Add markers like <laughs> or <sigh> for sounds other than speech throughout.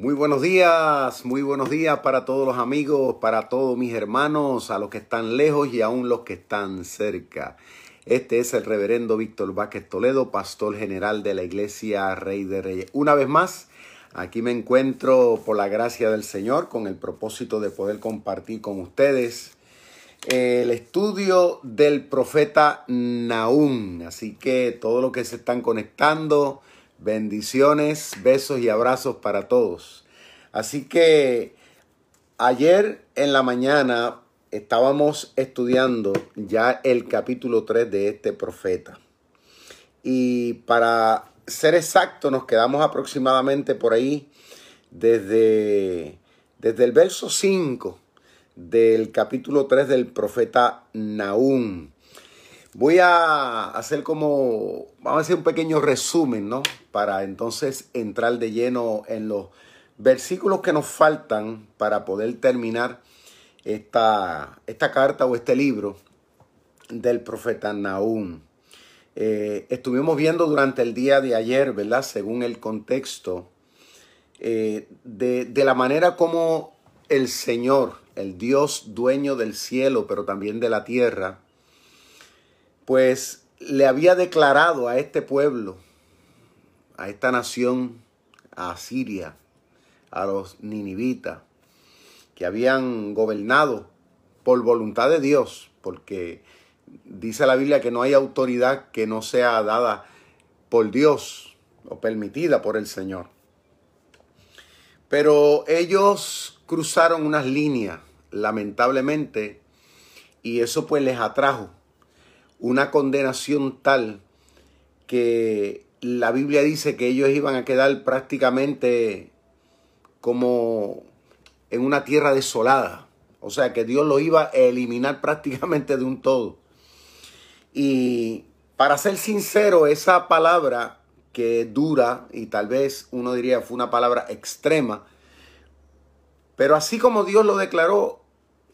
Muy buenos días, muy buenos días para todos los amigos, para todos mis hermanos, a los que están lejos y aún los que están cerca. Este es el reverendo Víctor Vázquez Toledo, pastor general de la iglesia Rey de Reyes. Una vez más, aquí me encuentro por la gracia del Señor con el propósito de poder compartir con ustedes el estudio del profeta Naúm. Así que todos los que se están conectando, Bendiciones, besos y abrazos para todos. Así que ayer en la mañana estábamos estudiando ya el capítulo 3 de este profeta. Y para ser exacto, nos quedamos aproximadamente por ahí desde, desde el verso 5 del capítulo 3 del profeta Naúm. Voy a hacer como, vamos a hacer un pequeño resumen, ¿no? Para entonces entrar de lleno en los versículos que nos faltan para poder terminar esta, esta carta o este libro del profeta Nahum. Eh, estuvimos viendo durante el día de ayer, ¿verdad? Según el contexto, eh, de, de la manera como el Señor, el Dios dueño del cielo, pero también de la tierra, pues le había declarado a este pueblo, a esta nación, a Siria, a los ninivitas, que habían gobernado por voluntad de Dios, porque dice la Biblia que no hay autoridad que no sea dada por Dios o permitida por el Señor. Pero ellos cruzaron unas líneas, lamentablemente, y eso pues les atrajo una condenación tal que la Biblia dice que ellos iban a quedar prácticamente como en una tierra desolada. O sea, que Dios lo iba a eliminar prácticamente de un todo. Y para ser sincero, esa palabra que dura, y tal vez uno diría fue una palabra extrema, pero así como Dios lo declaró,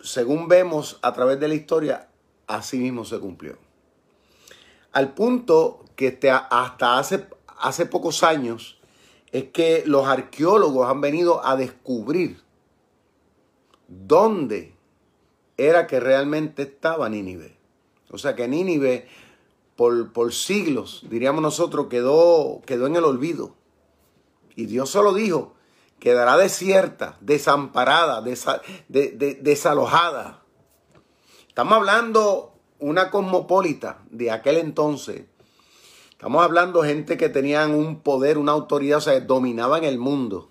según vemos a través de la historia, así mismo se cumplió. Al punto que hasta hace, hace pocos años es que los arqueólogos han venido a descubrir dónde era que realmente estaba Nínive. O sea que Nínive por, por siglos, diríamos nosotros, quedó, quedó en el olvido. Y Dios solo dijo, quedará desierta, desamparada, desalojada. Estamos hablando una cosmopolita de aquel entonces. Estamos hablando de gente que tenían un poder, una autoridad, o sea, dominaban el mundo.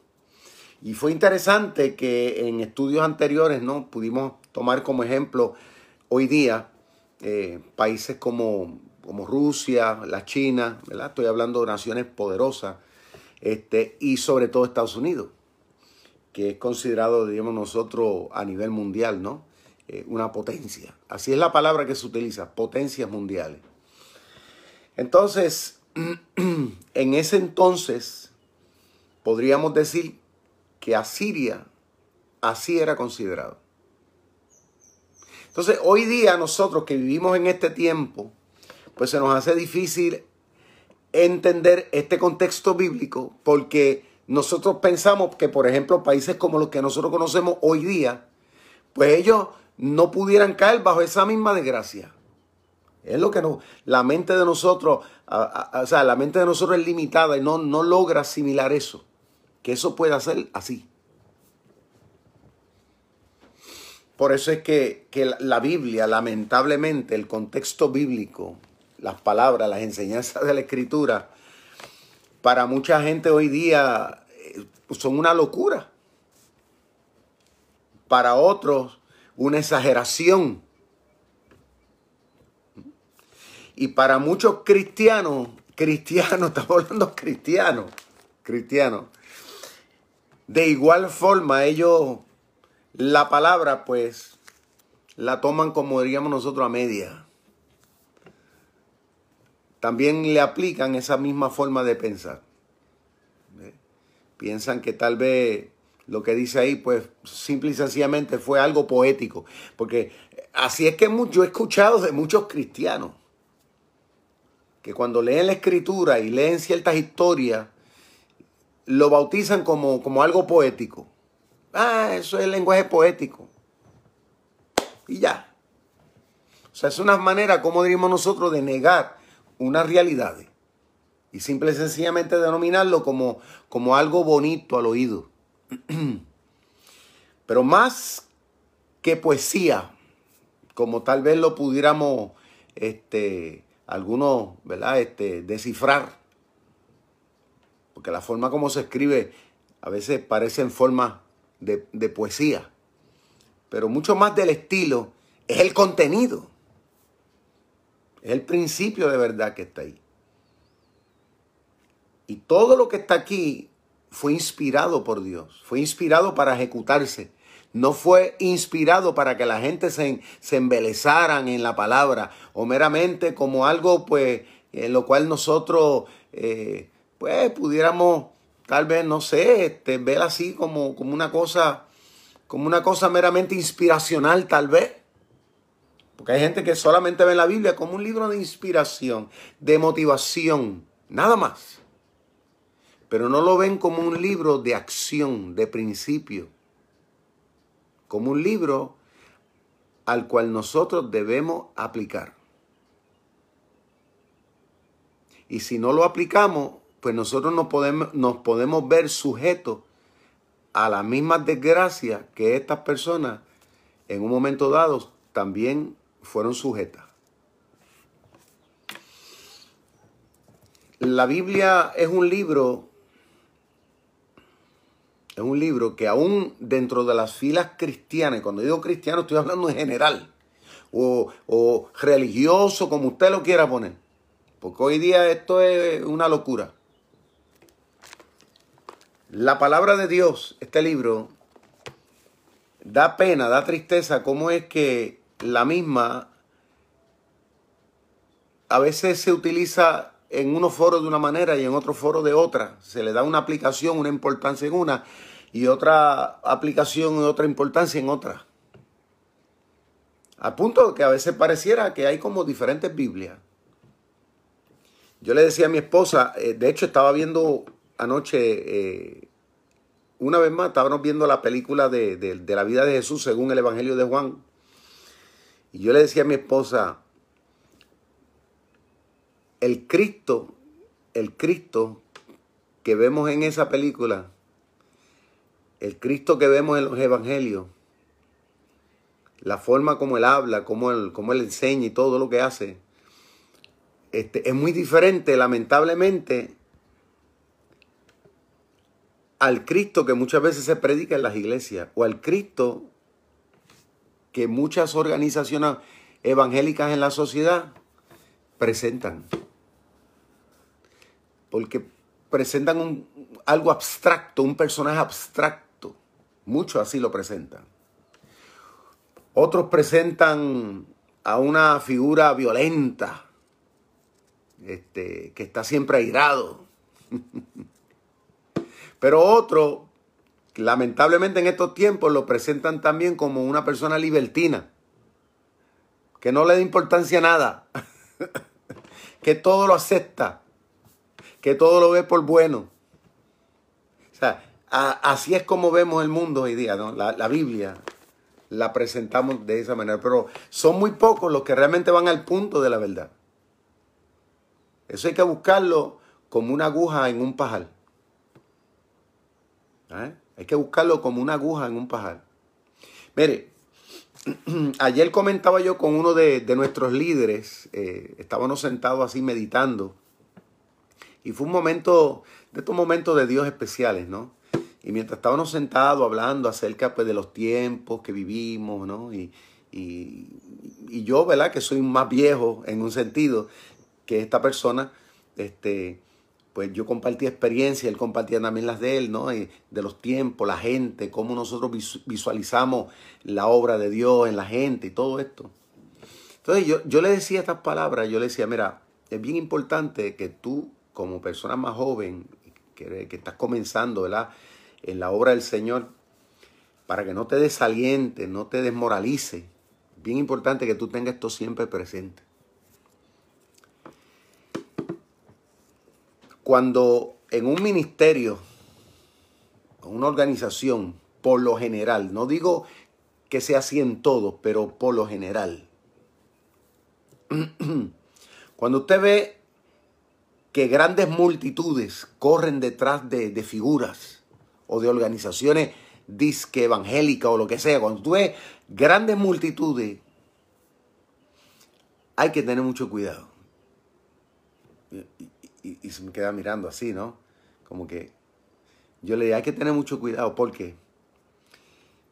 Y fue interesante que en estudios anteriores, ¿no? Pudimos tomar como ejemplo hoy día eh, países como, como Rusia, la China, ¿verdad? Estoy hablando de naciones poderosas, este, y sobre todo Estados Unidos, que es considerado, digamos nosotros, a nivel mundial, ¿no? Eh, una potencia. Así es la palabra que se utiliza, potencias mundiales. Entonces, <clears throat> en ese entonces, podríamos decir que Asiria así era considerado. Entonces, hoy día nosotros que vivimos en este tiempo, pues se nos hace difícil entender este contexto bíblico porque nosotros pensamos que, por ejemplo, países como los que nosotros conocemos hoy día, pues ellos no pudieran caer bajo esa misma desgracia. Es lo que no, la mente de nosotros, o sea, la mente de nosotros es limitada y no, no logra asimilar eso. Que eso pueda ser así. Por eso es que, que la Biblia, lamentablemente, el contexto bíblico, las palabras, las enseñanzas de la Escritura, para mucha gente hoy día eh, son una locura. Para otros una exageración. Y para muchos cristianos, cristianos, <laughs> estamos hablando cristianos, cristianos, de igual forma ellos la palabra pues la toman como diríamos nosotros a media. También le aplican esa misma forma de pensar. Piensan que tal vez lo que dice ahí, pues simple y sencillamente fue algo poético. Porque así es que yo he escuchado de muchos cristianos que cuando leen la escritura y leen ciertas historias, lo bautizan como, como algo poético. Ah, eso es el lenguaje poético. Y ya. O sea, es una manera, como diríamos nosotros, de negar unas realidades. Y simple y sencillamente denominarlo como, como algo bonito al oído. <clears throat> Pero más que poesía, como tal vez lo pudiéramos, este, algunos, ¿verdad? Este, descifrar. Porque la forma como se escribe a veces parece en forma de, de poesía. Pero mucho más del estilo es el contenido. Es el principio de verdad que está ahí. Y todo lo que está aquí fue inspirado por Dios, fue inspirado para ejecutarse. No fue inspirado para que la gente se, se en la palabra o meramente como algo pues en lo cual nosotros eh, pues pudiéramos tal vez, no sé, este, ver así como, como una cosa, como una cosa meramente inspiracional tal vez. Porque hay gente que solamente ve la Biblia como un libro de inspiración, de motivación, nada más. Pero no lo ven como un libro de acción, de principio. Como un libro al cual nosotros debemos aplicar. Y si no lo aplicamos, pues nosotros nos podemos, nos podemos ver sujetos a las mismas desgracias que estas personas en un momento dado también fueron sujetas. La Biblia es un libro, es un libro que aún dentro de las filas cristianas, cuando digo cristiano estoy hablando en general, o, o religioso, como usted lo quiera poner, porque hoy día esto es una locura. La palabra de Dios, este libro, da pena, da tristeza, cómo es que la misma a veces se utiliza en unos foros de una manera y en otros foros de otra. Se le da una aplicación, una importancia en una y otra aplicación y otra importancia en otra. Al punto que a veces pareciera que hay como diferentes Biblias. Yo le decía a mi esposa, eh, de hecho estaba viendo anoche, eh, una vez más, estábamos viendo la película de, de la vida de Jesús según el Evangelio de Juan. Y yo le decía a mi esposa, el Cristo, el Cristo que vemos en esa película, el Cristo que vemos en los evangelios, la forma como él habla, como él, él enseña y todo lo que hace, este, es muy diferente, lamentablemente, al Cristo que muchas veces se predica en las iglesias o al Cristo que muchas organizaciones evangélicas en la sociedad presentan. Porque presentan un, algo abstracto, un personaje abstracto. Muchos así lo presentan. Otros presentan a una figura violenta, este, que está siempre airado. <laughs> Pero otros lamentablemente en estos tiempos lo presentan también como una persona libertina, que no le da importancia a nada, <laughs> que todo lo acepta, que todo lo ve por bueno. O sea, así es como vemos el mundo hoy día, ¿no? La, la Biblia la presentamos de esa manera, pero son muy pocos los que realmente van al punto de la verdad. Eso hay que buscarlo como una aguja en un pajar. ¿Eh? Hay que buscarlo como una aguja en un pajar. Mire, <clears throat> ayer comentaba yo con uno de, nuestros líderes, eh, estábamos sentados así meditando, y fue un momento, de estos momentos de Dios especiales, ¿no? Y mientras estábamos sentados hablando acerca pues, de los tiempos que vivimos, ¿no? Y, y, yo, ¿verdad? Que soy más viejo en un sentido que esta persona, este, pues yo compartí experiencia, él compartía también las de él, ¿no? de los tiempos, la gente, cómo nosotros visualizamos la obra de Dios en la gente y todo esto. Entonces yo, yo le decía estas palabras, yo le decía, mira, es bien importante que tú, como persona más joven, que, estás comenzando. En la obra del Señor, para que no te desaliente, no te desmoralice, bien importante que tú tengas esto siempre presente. Cuando en un ministerio una organización, por lo general, no digo que sea así en todo, pero por lo general. <clears throat> Cuando usted ve que grandes multitudes corren detrás de, de figuras o de organizaciones disque evangélicas o lo que sea, cuando tú ves grandes multitudes, hay que tener mucho cuidado. Y, se me queda mirando así, ¿no? Como que yo le digo, hay que tener mucho cuidado. ¿Por qué?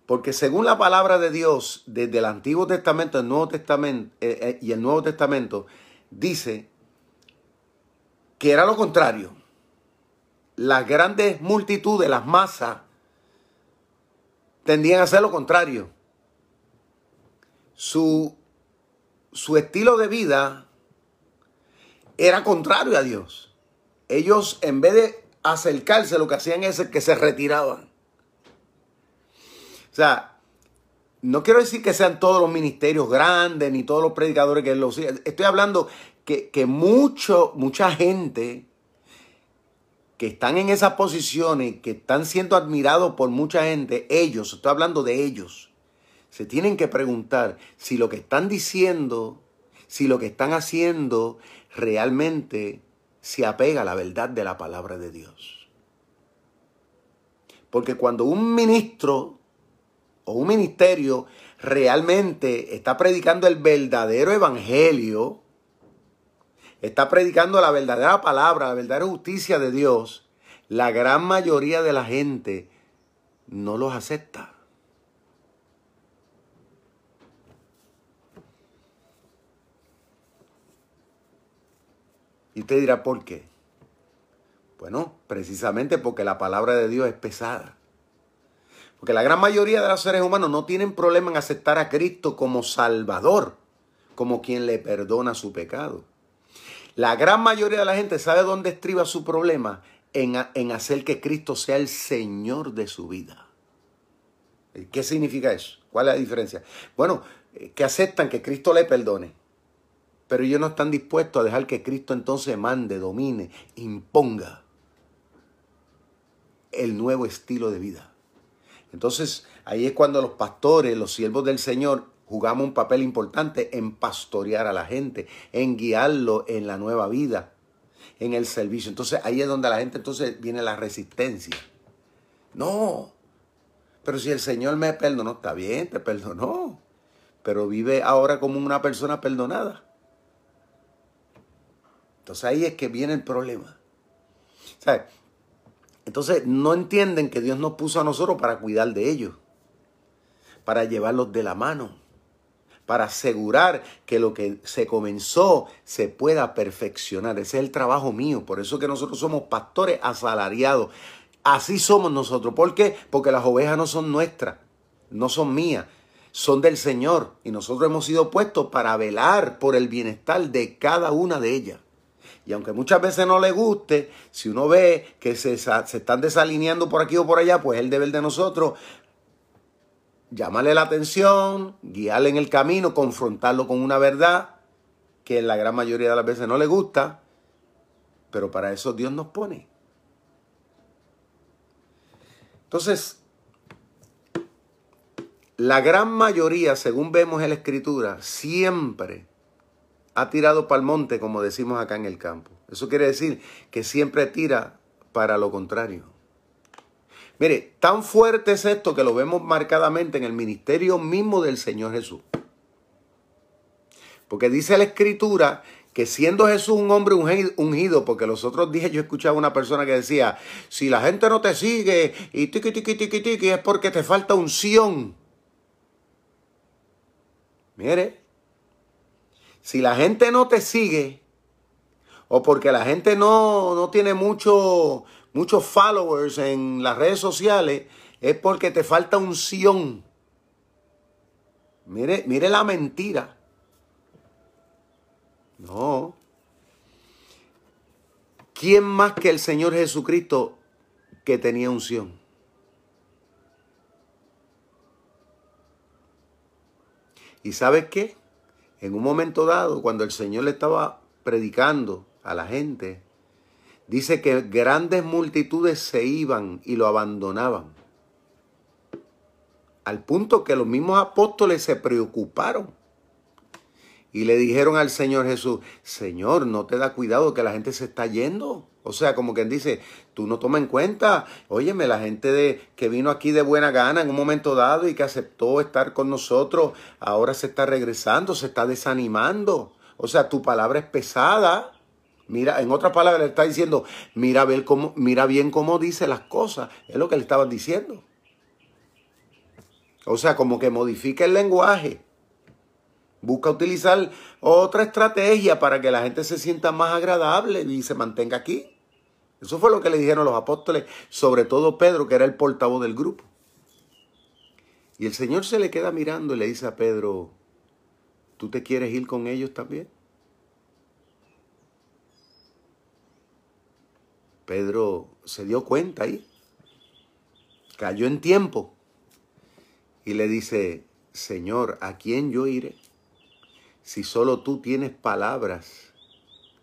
Porque según la palabra de Dios, desde el Antiguo Testamento el Nuevo eh, eh, y el Nuevo Testamento, dice que era lo contrario. Las grandes multitudes, las masas, tendían a hacer lo contrario. Su, su estilo de vida era contrario a Dios. Ellos, en vez de acercarse, lo que hacían es que se retiraban. O sea, no quiero decir que sean todos los ministerios grandes, ni todos los predicadores que los... Estoy hablando que, que mucho, mucha gente que están en esas posiciones, que están siendo admirados por mucha gente, ellos, estoy hablando de ellos, se tienen que preguntar si lo que están diciendo, si lo que están haciendo realmente se apega a la verdad de la palabra de Dios. Porque cuando un ministro o un ministerio realmente está predicando el verdadero evangelio, está predicando la verdadera palabra, la verdadera justicia de Dios, la gran mayoría de la gente no los acepta. Y usted dirá, ¿por qué? Bueno, precisamente porque la palabra de Dios es pesada. Porque la gran mayoría de los seres humanos no tienen problema en aceptar a Cristo como Salvador, como quien le perdona su pecado. La gran mayoría de la gente sabe dónde estriba su problema en, en hacer que Cristo sea el Señor de su vida. ¿Qué significa eso? ¿Cuál es la diferencia? Bueno, eh, que aceptan que Cristo le perdone pero ellos no están dispuestos a dejar que Cristo entonces mande, domine, imponga el nuevo estilo de vida. Entonces ahí es cuando los pastores, los siervos del Señor, jugamos un papel importante en pastorear a la gente, en guiarlo en la nueva vida, en el servicio. Entonces ahí es donde la gente entonces viene la resistencia. No, pero si el Señor me perdonó, está bien, te perdonó, pero vive ahora como una persona perdonada. Entonces ahí es que viene el problema. Entonces no entienden que Dios nos puso a nosotros para cuidar de ellos, para llevarlos de la mano, para asegurar que lo que se comenzó se pueda perfeccionar. Ese es el trabajo mío. Por eso que nosotros somos pastores asalariados. Así somos nosotros. ¿Por qué? Porque las ovejas no son nuestras, no son mías, son del Señor. Y nosotros hemos sido puestos para velar por el bienestar de cada una de ellas. Y aunque muchas veces no le guste, si uno ve que se, están desalineando por aquí o por allá, pues es el deber de nosotros llamarle la atención, guiarle en el camino, confrontarlo con una verdad que en la gran mayoría de las veces no le gusta, pero para eso Dios nos pone. Entonces, la gran mayoría, según vemos en la escritura, siempre ha tirado para el monte, como decimos acá en el campo. Eso quiere decir que siempre tira para lo contrario. Mire, tan fuerte es esto que lo vemos marcadamente en el ministerio mismo del Señor Jesús. Porque dice la escritura que siendo Jesús un hombre ungido, porque los otros días yo escuchaba una persona que decía, si la gente no te sigue y tiqui, tiqui, tiqui, tiqui, es porque te falta unción. Mire, si la gente no te sigue, o porque la gente no, no tiene mucho, muchos followers en las redes sociales, es porque te falta unción. Mire, mire la mentira. No. ¿Quién más que el Señor Jesucristo que tenía unción? ¿Y sabes qué? en un momento dado, cuando el Señor le estaba predicando a la gente, dice que grandes multitudes se iban y lo abandonaban. Al punto que los mismos apóstoles se preocuparon y le dijeron al Señor Jesús, Señor, ¿no te da cuidado que la gente se está yendo? O sea, como quien dice, tú no tomas en cuenta, óyeme, la gente de, que vino aquí de buena gana en un momento dado y que aceptó estar con nosotros, ahora se está regresando, se está desanimando. O sea, tu palabra es pesada. Mira, en otras palabras le está diciendo, mira, ver cómo, mira bien cómo dice las cosas. Es lo que le estaban diciendo. O sea, como que modifica el lenguaje. Busca utilizar otra estrategia para que la gente se sienta más agradable y se mantenga aquí. Eso fue lo que le dijeron los apóstoles, sobre todo Pedro, que era el portavoz del grupo. Y el Señor se le queda mirando y le dice a Pedro, ¿tú te quieres ir con ellos también? Pedro se dio cuenta ahí, cayó en tiempo y le dice, Señor, ¿a quién yo iré? Si solo tú tienes palabras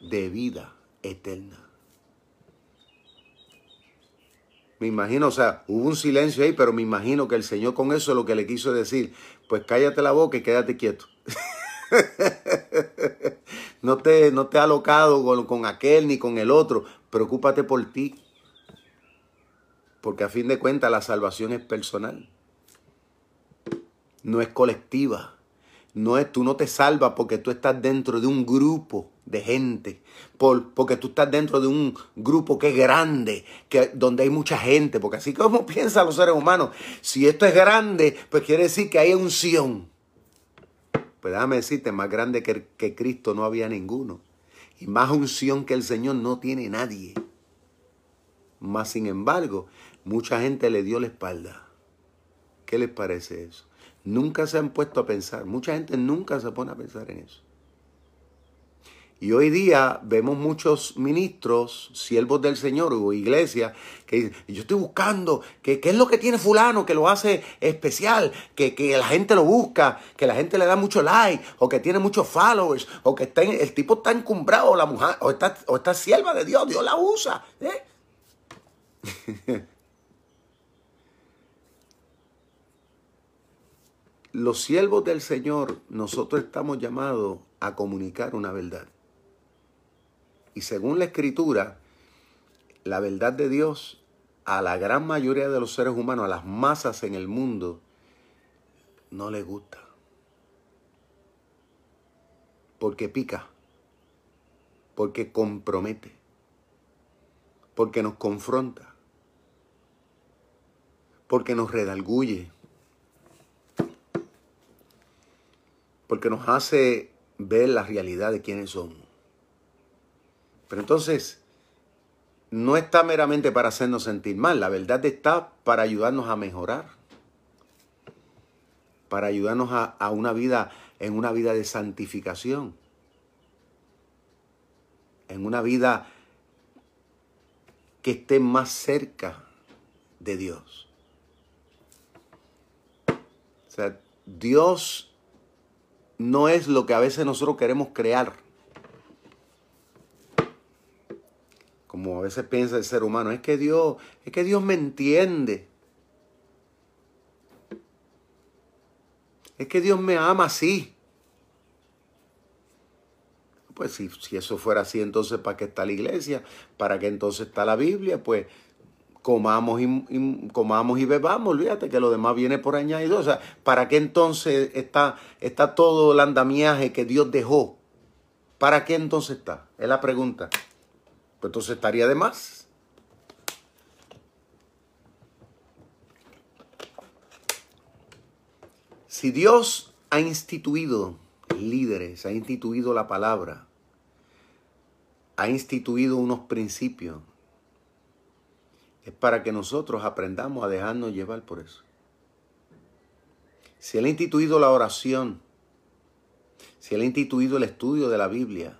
de vida eterna. Me imagino, o sea, hubo un silencio ahí, pero me imagino que el Señor con eso lo que le quiso decir, pues cállate la boca y quédate quieto. <laughs> no, te, no te ha alocado con, con aquel ni con el otro, preocúpate por ti. Porque a fin de cuentas la salvación es personal, no es colectiva. No es, tú no te salvas porque tú estás dentro de un grupo de gente, por, porque tú estás dentro de un grupo que es grande, que, donde hay mucha gente, porque así como <laughs> piensan los seres humanos, si esto es grande, pues quiere decir que hay unción. Pues déjame decirte, más grande que, que Cristo no había ninguno. Y más unción que el Señor no tiene nadie. Más sin embargo, mucha gente le dio la espalda. ¿Qué les parece eso? Nunca se han puesto a pensar. Mucha gente nunca se pone a pensar en eso. Y hoy día vemos muchos ministros, siervos del Señor o iglesias, que dicen, yo estoy buscando, que, ¿qué es lo que tiene fulano que lo hace especial? Que, la gente lo busca, que la gente le da mucho like, o que tiene muchos followers, o que está el tipo está encumbrado, la mujer, o está, o está sierva de Dios, Dios la usa. ¿eh? <laughs> los siervos del Señor, nosotros estamos llamados a comunicar una verdad. Y según la escritura, la verdad de Dios a la gran mayoría de los seres humanos, a las masas en el mundo, no les gusta. Porque pica, porque compromete, porque nos confronta, porque nos redalguye porque nos hace ver la realidad de quiénes somos. Pero entonces, no está meramente para hacernos sentir mal, la verdad está para ayudarnos a mejorar, para ayudarnos a, una vida, en una vida de santificación, en una vida que esté más cerca de Dios. O sea, Dios no es lo que a veces nosotros queremos crear. Como a veces piensa el ser humano, es que Dios, es que Dios me entiende. Es que Dios me ama así. Pues si, si eso fuera así, entonces ¿para qué está la iglesia? ¿Para qué entonces está la Biblia? Pues comamos y, comamos y bebamos, olvídate que lo demás viene por añadido. O sea, ¿para qué entonces está, está todo el andamiaje que Dios dejó? ¿Para qué entonces está? Es la pregunta. Pues entonces estaría de más. Si Dios ha instituido líderes, ha instituido la palabra, ha instituido unos principios, es para que nosotros aprendamos a dejarnos llevar por eso. Si Él ha instituido la oración, si Él ha instituido el estudio de la Biblia,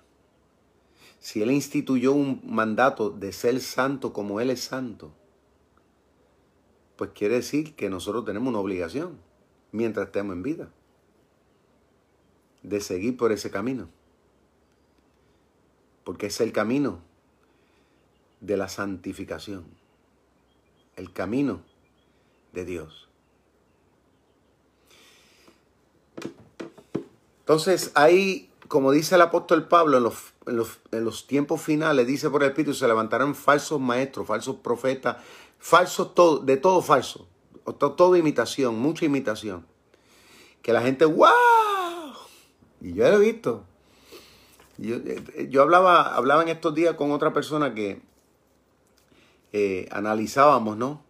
si Él instituyó un mandato de ser santo como Él es santo, pues quiere decir que nosotros tenemos una obligación, mientras estemos en vida, de seguir por ese camino. Porque es el camino de la santificación, el camino de Dios. Entonces ahí, como dice el apóstol Pablo, en los, tiempos finales, dice por el Espíritu, se levantarán falsos maestros, falsos profetas, falsos todo, de todo falso, todo, imitación, mucha imitación. Que la gente, ¡wow! Y yo lo he visto. Yo, eh, yo hablaba, hablaba en estos días con otra persona que eh, analizábamos, ¿no?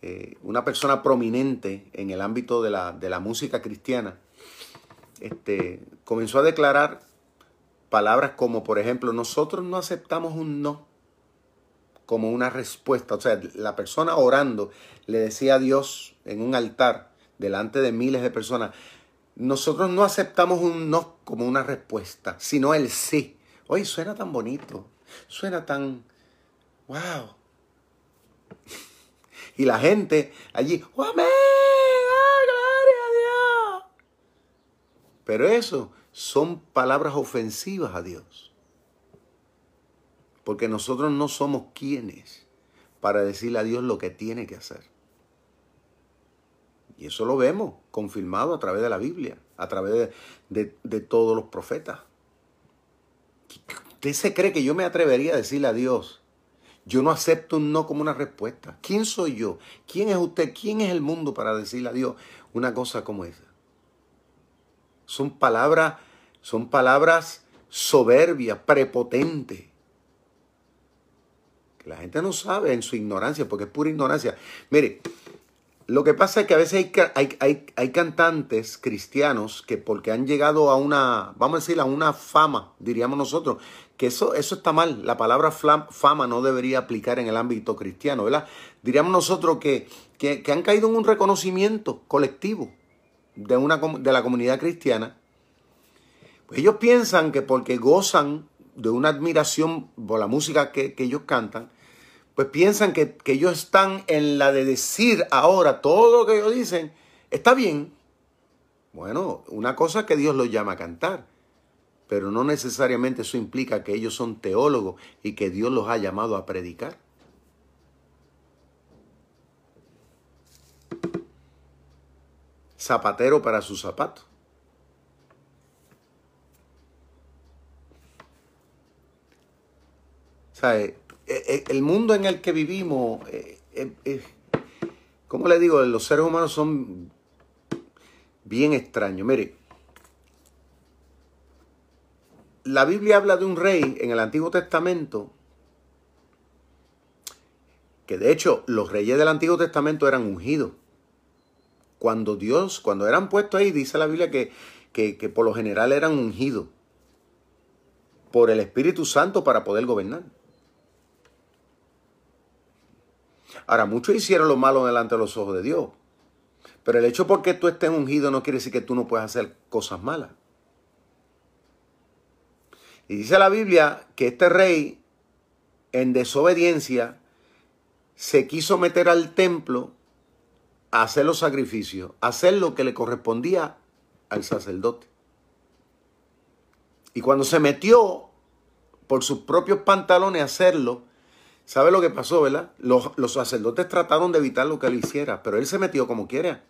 Eh, una persona prominente en el ámbito de la, de la música cristiana, este, comenzó a declarar palabras como, por ejemplo, nosotros no aceptamos un no como una respuesta. O sea, la persona orando le decía a Dios en un altar delante de miles de personas, nosotros no aceptamos un no como una respuesta, sino el sí. Oye, suena tan bonito, suena tan, wow. <laughs> Y la gente allí, ¡Oh, amén! ¡Ay, gloria a Dios! Pero eso son palabras ofensivas a Dios. Porque nosotros no somos quienes para decirle a Dios lo que tiene que hacer. Y eso lo vemos confirmado a través de la Biblia, a través de, de todos los profetas. ¿Usted se cree que yo me atrevería a decirle a Dios, yo no acepto un no como una respuesta. ¿Quién soy yo? ¿Quién es usted? ¿Quién es el mundo para decirle a Dios una cosa como esa? Son palabras, son palabras soberbias, prepotentes. Que la gente no sabe en su ignorancia, porque es pura ignorancia. Mire, lo que pasa es que a veces hay, hay, hay, cantantes cristianos que porque han llegado a una, vamos a decir, a una fama, diríamos nosotros, que eso, eso está mal. La palabra fama no debería aplicar en el ámbito cristiano, ¿verdad? Diríamos nosotros que, que, han caído en un reconocimiento colectivo de, una, de la comunidad cristiana. Pues ellos piensan que porque gozan de una admiración por la música que, que ellos cantan, pues piensan que, que, ellos están en la de decir ahora todo lo que ellos dicen, está bien. Bueno, una cosa que Dios los llama a cantar pero no necesariamente eso implica que ellos son teólogos y que Dios los ha llamado a predicar. Zapatero para su zapato. O sea, eh, eh, el mundo en el que vivimos, eh, ¿cómo le digo? Los seres humanos son bien extraños. Mire, la Biblia habla de un rey en el Antiguo Testamento, que de hecho los reyes del Antiguo Testamento eran ungidos. Cuando Dios, cuando eran puestos ahí, dice la Biblia que, que, que por lo general eran ungidos por el Espíritu Santo para poder gobernar. Ahora, muchos hicieron lo malo delante de los ojos de Dios. Pero el hecho porque tú estés ungido no quiere decir que tú no puedas hacer cosas malas. Y dice la Biblia que este rey, en desobediencia, se quiso meter al templo hacer los sacrificios, hacer lo que le correspondía al sacerdote. Y cuando se metió por sus propios pantalones a hacerlo, ¿sabe lo que pasó, verdad? Los, los sacerdotes trataron de evitar lo que él hiciera, pero él se metió como quiera.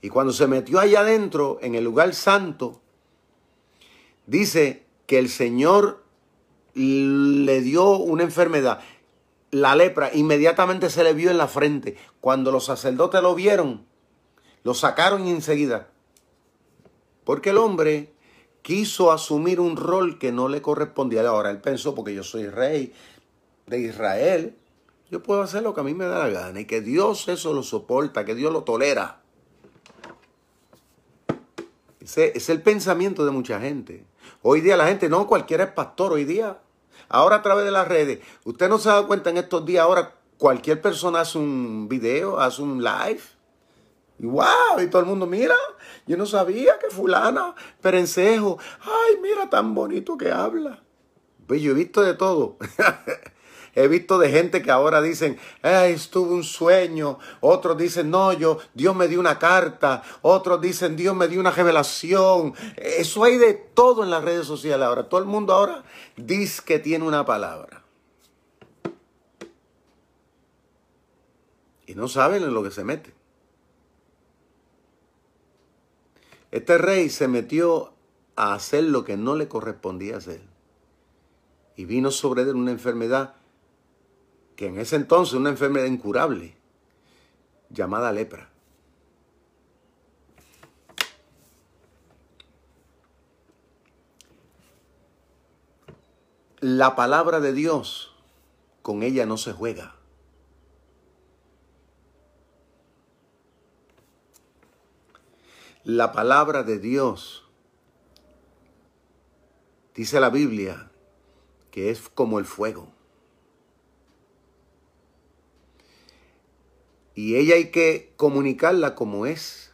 Y cuando se metió allá adentro, en el lugar santo, dice que el Señor le dio una enfermedad, la lepra, inmediatamente se le vio en la frente. Cuando los sacerdotes lo vieron, lo sacaron enseguida. Porque el hombre quiso asumir un rol que no le correspondía. Ahora él pensó, porque yo soy rey de Israel, yo puedo hacer lo que a mí me da la gana y que Dios eso lo soporta, que Dios lo tolera. Ese es el pensamiento de mucha gente. Hoy día la gente, no, cualquiera es pastor hoy día. Ahora a través de las redes, usted no se ha dado cuenta en estos días, ahora cualquier persona hace un video, hace un live. Y wow, y todo el mundo, mira, yo no sabía que fulana, perencejo, ay, mira tan bonito que habla. Pues yo he visto de todo. <laughs> He visto de gente que ahora dicen, Ay, estuve un sueño. Otros dicen, no, yo, Dios me dio una carta. Otros dicen, Dios me dio una revelación. Eso hay de todo en las redes sociales ahora. Todo el mundo ahora dice que tiene una palabra. Y no saben en lo que se mete. Este rey se metió a hacer lo que no le correspondía hacer. Y vino sobre él una enfermedad que en ese entonces una enfermedad incurable, llamada lepra. La palabra de Dios, con ella no se juega. La palabra de Dios, dice la Biblia, que es como el fuego. Y ella hay que comunicarla como es.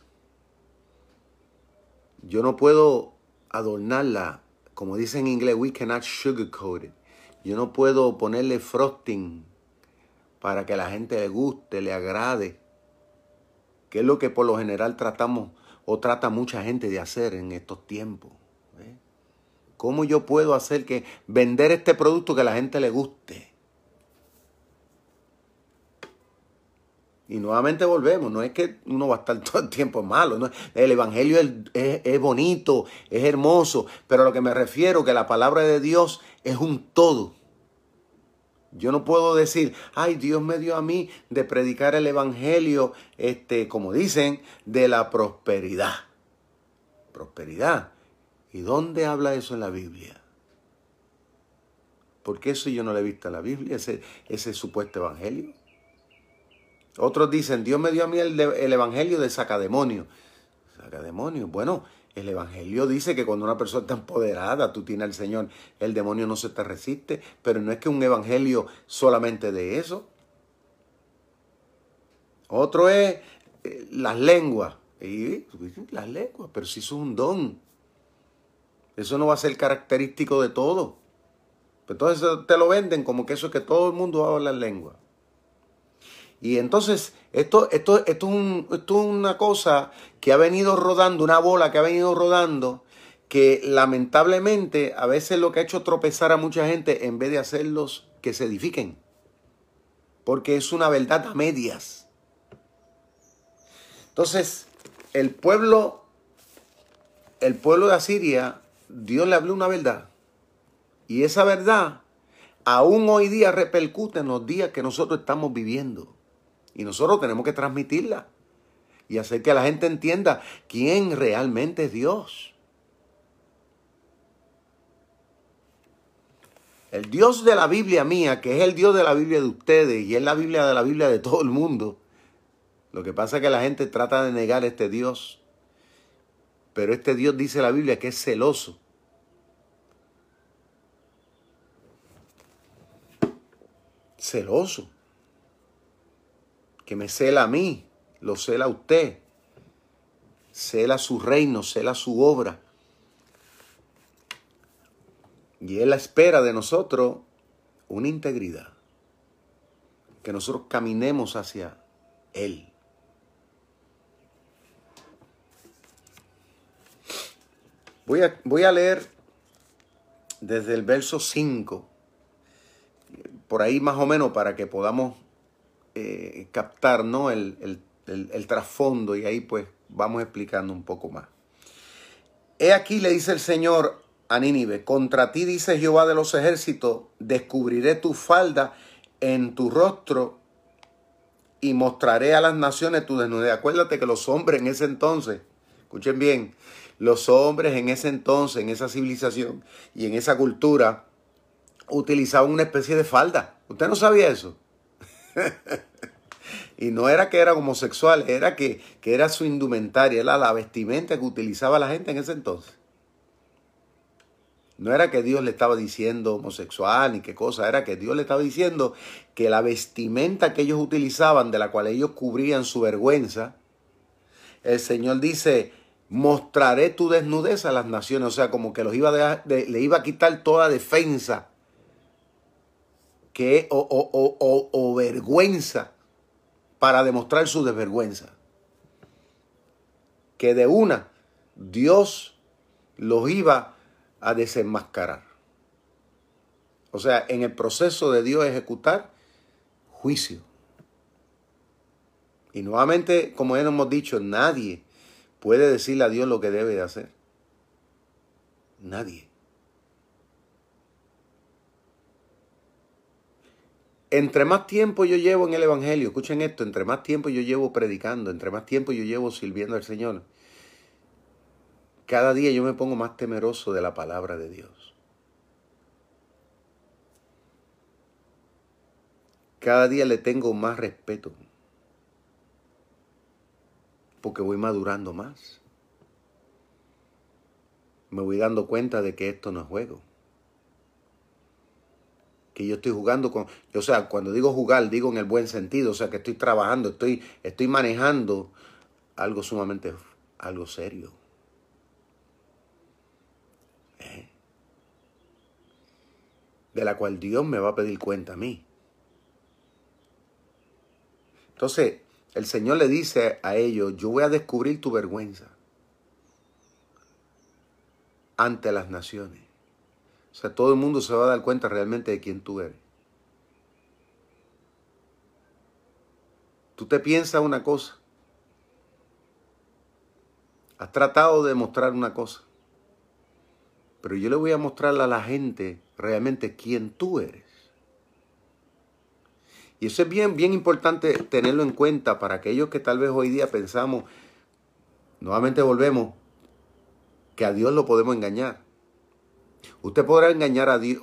Yo no puedo adornarla como dice en inglés, we cannot sugarcoat it. Yo no puedo ponerle frosting para que la gente le guste, le agrade, que es lo que por lo general tratamos o trata mucha gente de hacer en estos tiempos. ¿Cómo yo puedo hacer que vender este producto que a la gente le guste? Y nuevamente volvemos, no es que uno va a estar <laughs> todo el tiempo malo, ¿no? el Evangelio es, bonito, es hermoso, pero a lo que me refiero que la palabra de Dios es un todo. Yo no puedo decir, ay, Dios me dio a mí de predicar el Evangelio, este, como dicen, de la prosperidad. Prosperidad. ¿Y dónde habla eso en la Biblia? Porque eso yo no le he visto en la Biblia, ese, ese supuesto Evangelio. Otros dicen, Dios me dio a mí el, evangelio de sacademonio. Sacademonio. Bueno, el evangelio dice que cuando una persona está empoderada, tú tienes al Señor, el demonio no se te resiste, pero no es que un evangelio solamente de eso. Otro es eh, las lenguas. Y, las lenguas, pero si eso es un don. Eso no va a ser característico de todo. Entonces te lo venden como que eso es que todo el mundo habla lengua. Y entonces, esto, esto, esto, es una cosa que ha venido rodando, una bola que ha venido rodando, que lamentablemente a veces lo que ha hecho tropezar a mucha gente en vez de hacerlos que se edifiquen. Porque es una verdad a medias. Entonces, el pueblo, el pueblo de Asiria, Dios le habló una verdad. Y esa verdad aún hoy día repercute en los días que nosotros estamos viviendo. Y nosotros tenemos que transmitirla y hacer que la gente entienda quién realmente es Dios. El Dios de la Biblia mía, que es el Dios de la Biblia de ustedes y es la Biblia de la Biblia de todo el mundo. Lo que pasa es que la gente trata de negar este Dios. Pero este Dios dice la Biblia que es celoso. Celoso que me cela a mí, lo cela a usted, cela su reino, cela su obra. Y Él espera de nosotros una integridad, que nosotros caminemos hacia Él. Voy a, voy a leer desde el verso 5, por ahí más o menos para que podamos eh, captar ¿no? el, trasfondo y ahí pues vamos explicando un poco más. He aquí le dice el Señor a Nínive, contra ti dice Jehová de los ejércitos, descubriré tu falda en tu rostro y mostraré a las naciones tu desnudez. Acuérdate que los hombres en ese entonces, escuchen bien, los hombres en ese entonces, en esa civilización y en esa cultura, utilizaban una especie de falda. ¿Usted no sabía eso? <laughs> y no era que era homosexual, era que, era su indumentaria, era la vestimenta que utilizaba la gente en ese entonces. No era que Dios le estaba diciendo homosexual ni qué cosa, era que Dios le estaba diciendo que la vestimenta que ellos utilizaban, de la cual ellos cubrían su vergüenza, el Señor dice, mostraré tu desnudez a las naciones, o sea, como que los iba le iba a quitar toda defensa que, o, vergüenza para demostrar su desvergüenza. Que de una Dios los iba a desenmascarar. O sea, en el proceso de Dios ejecutar juicio. Y nuevamente, como ya hemos dicho, nadie puede decirle a Dios lo que debe de hacer. Nadie. Entre más tiempo yo llevo en el Evangelio, escuchen esto, entre más tiempo yo llevo predicando, entre más tiempo yo llevo sirviendo al Señor, cada día yo me pongo más temeroso de la palabra de Dios. Cada día le tengo más respeto porque voy madurando más. Me voy dando cuenta de que esto no es juego. Que yo estoy jugando con, o sea, cuando digo jugar, digo en el buen sentido, o sea, que estoy trabajando, estoy, estoy manejando algo sumamente, algo serio. ¿Eh? De la cual Dios me va a pedir cuenta a mí. Entonces, el Señor le dice a ellos, yo voy a descubrir tu vergüenza ante las naciones. O sea, todo el mundo se va a dar cuenta realmente de quién tú eres. Tú te piensas una cosa. Has tratado de mostrar una cosa. Pero yo le voy a mostrar a la gente realmente quién tú eres. Y eso es bien, bien importante tenerlo en cuenta para aquellos que tal vez hoy día pensamos, nuevamente volvemos, que a Dios lo podemos engañar. Usted podrá engañar a Dios,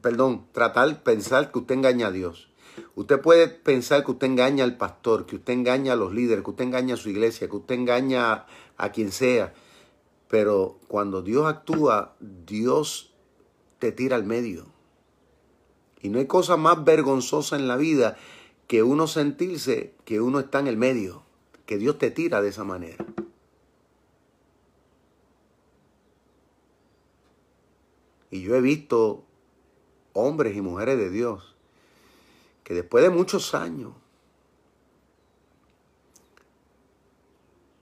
perdón, tratar, pensar que usted engaña a Dios. Usted puede pensar que usted engaña al pastor, que usted engaña a los líderes, que usted engaña a su iglesia, que usted engaña a quien sea. Pero cuando Dios actúa, Dios te tira al medio. Y no hay cosa más vergonzosa en la vida que uno sentirse que uno está en el medio, que Dios te tira de esa manera. Y yo he visto hombres y mujeres de Dios que después de muchos años,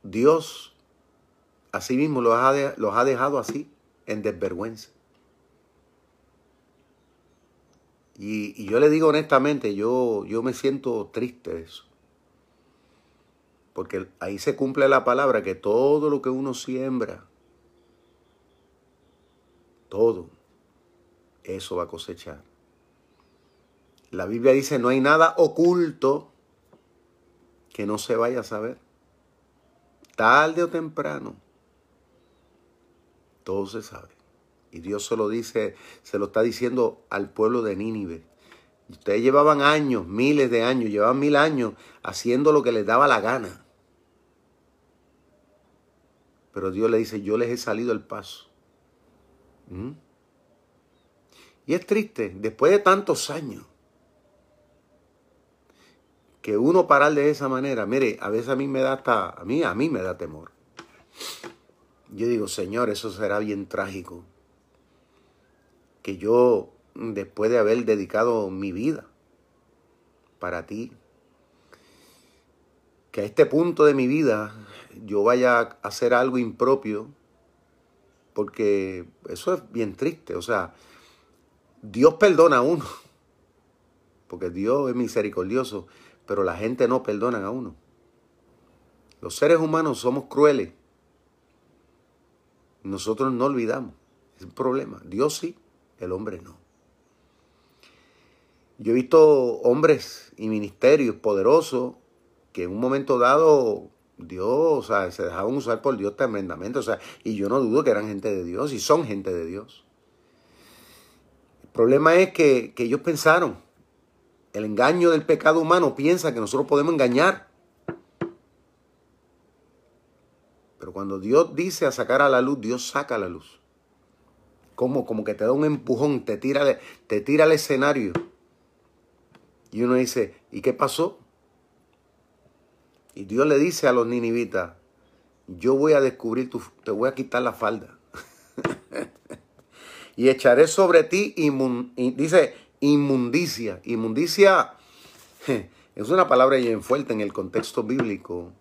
Dios así mismo los ha, los ha dejado así, en desvergüenza. Y, yo le digo honestamente, yo, yo me siento triste de eso. Porque ahí se cumple la palabra que todo lo que uno siembra, todo, eso va a cosechar. La Biblia dice, no hay nada oculto que no se vaya a saber. Tarde o temprano, todo se sabe. Y Dios se lo dice, se lo está diciendo al pueblo de Nínive. Ustedes llevaban años, miles de años, llevaban mil años haciendo lo que les daba la gana. Pero Dios le dice, yo les he salido el paso. ¿Mm? Y es triste, después de tantos años, que uno parar de esa manera, mire, a veces a mí me da hasta, a mí, a mí me da temor. Yo digo, Señor, eso será bien trágico que yo, después de haber dedicado mi vida para ti, que a este punto de mi vida yo vaya a hacer algo impropio, porque eso es bien triste. O sea, Dios perdona a uno, porque Dios es misericordioso, pero la gente no perdona a uno. Los seres humanos somos crueles. Nosotros no olvidamos. Es un problema. Dios sí el hombre no. Yo he visto hombres y ministerios poderosos que en un momento dado Dios, o sea, se dejaban usar por Dios tremendamente, o sea, y yo no dudo que eran gente de Dios y son gente de Dios. Problema es que, que ellos pensaron, el engaño del pecado humano piensa que nosotros podemos engañar. Pero cuando Dios dice a sacar a la luz, Dios saca a la luz como, como que te da un empujón, te tira, te tira al escenario. Y uno dice, ¿y qué pasó? Y Dios le dice a los ninivitas, yo voy a descubrir tu, te voy a quitar la falda. Y echaré sobre ti, dice, inmundicia. Inmundicia es una palabra bien fuerte en el contexto bíblico.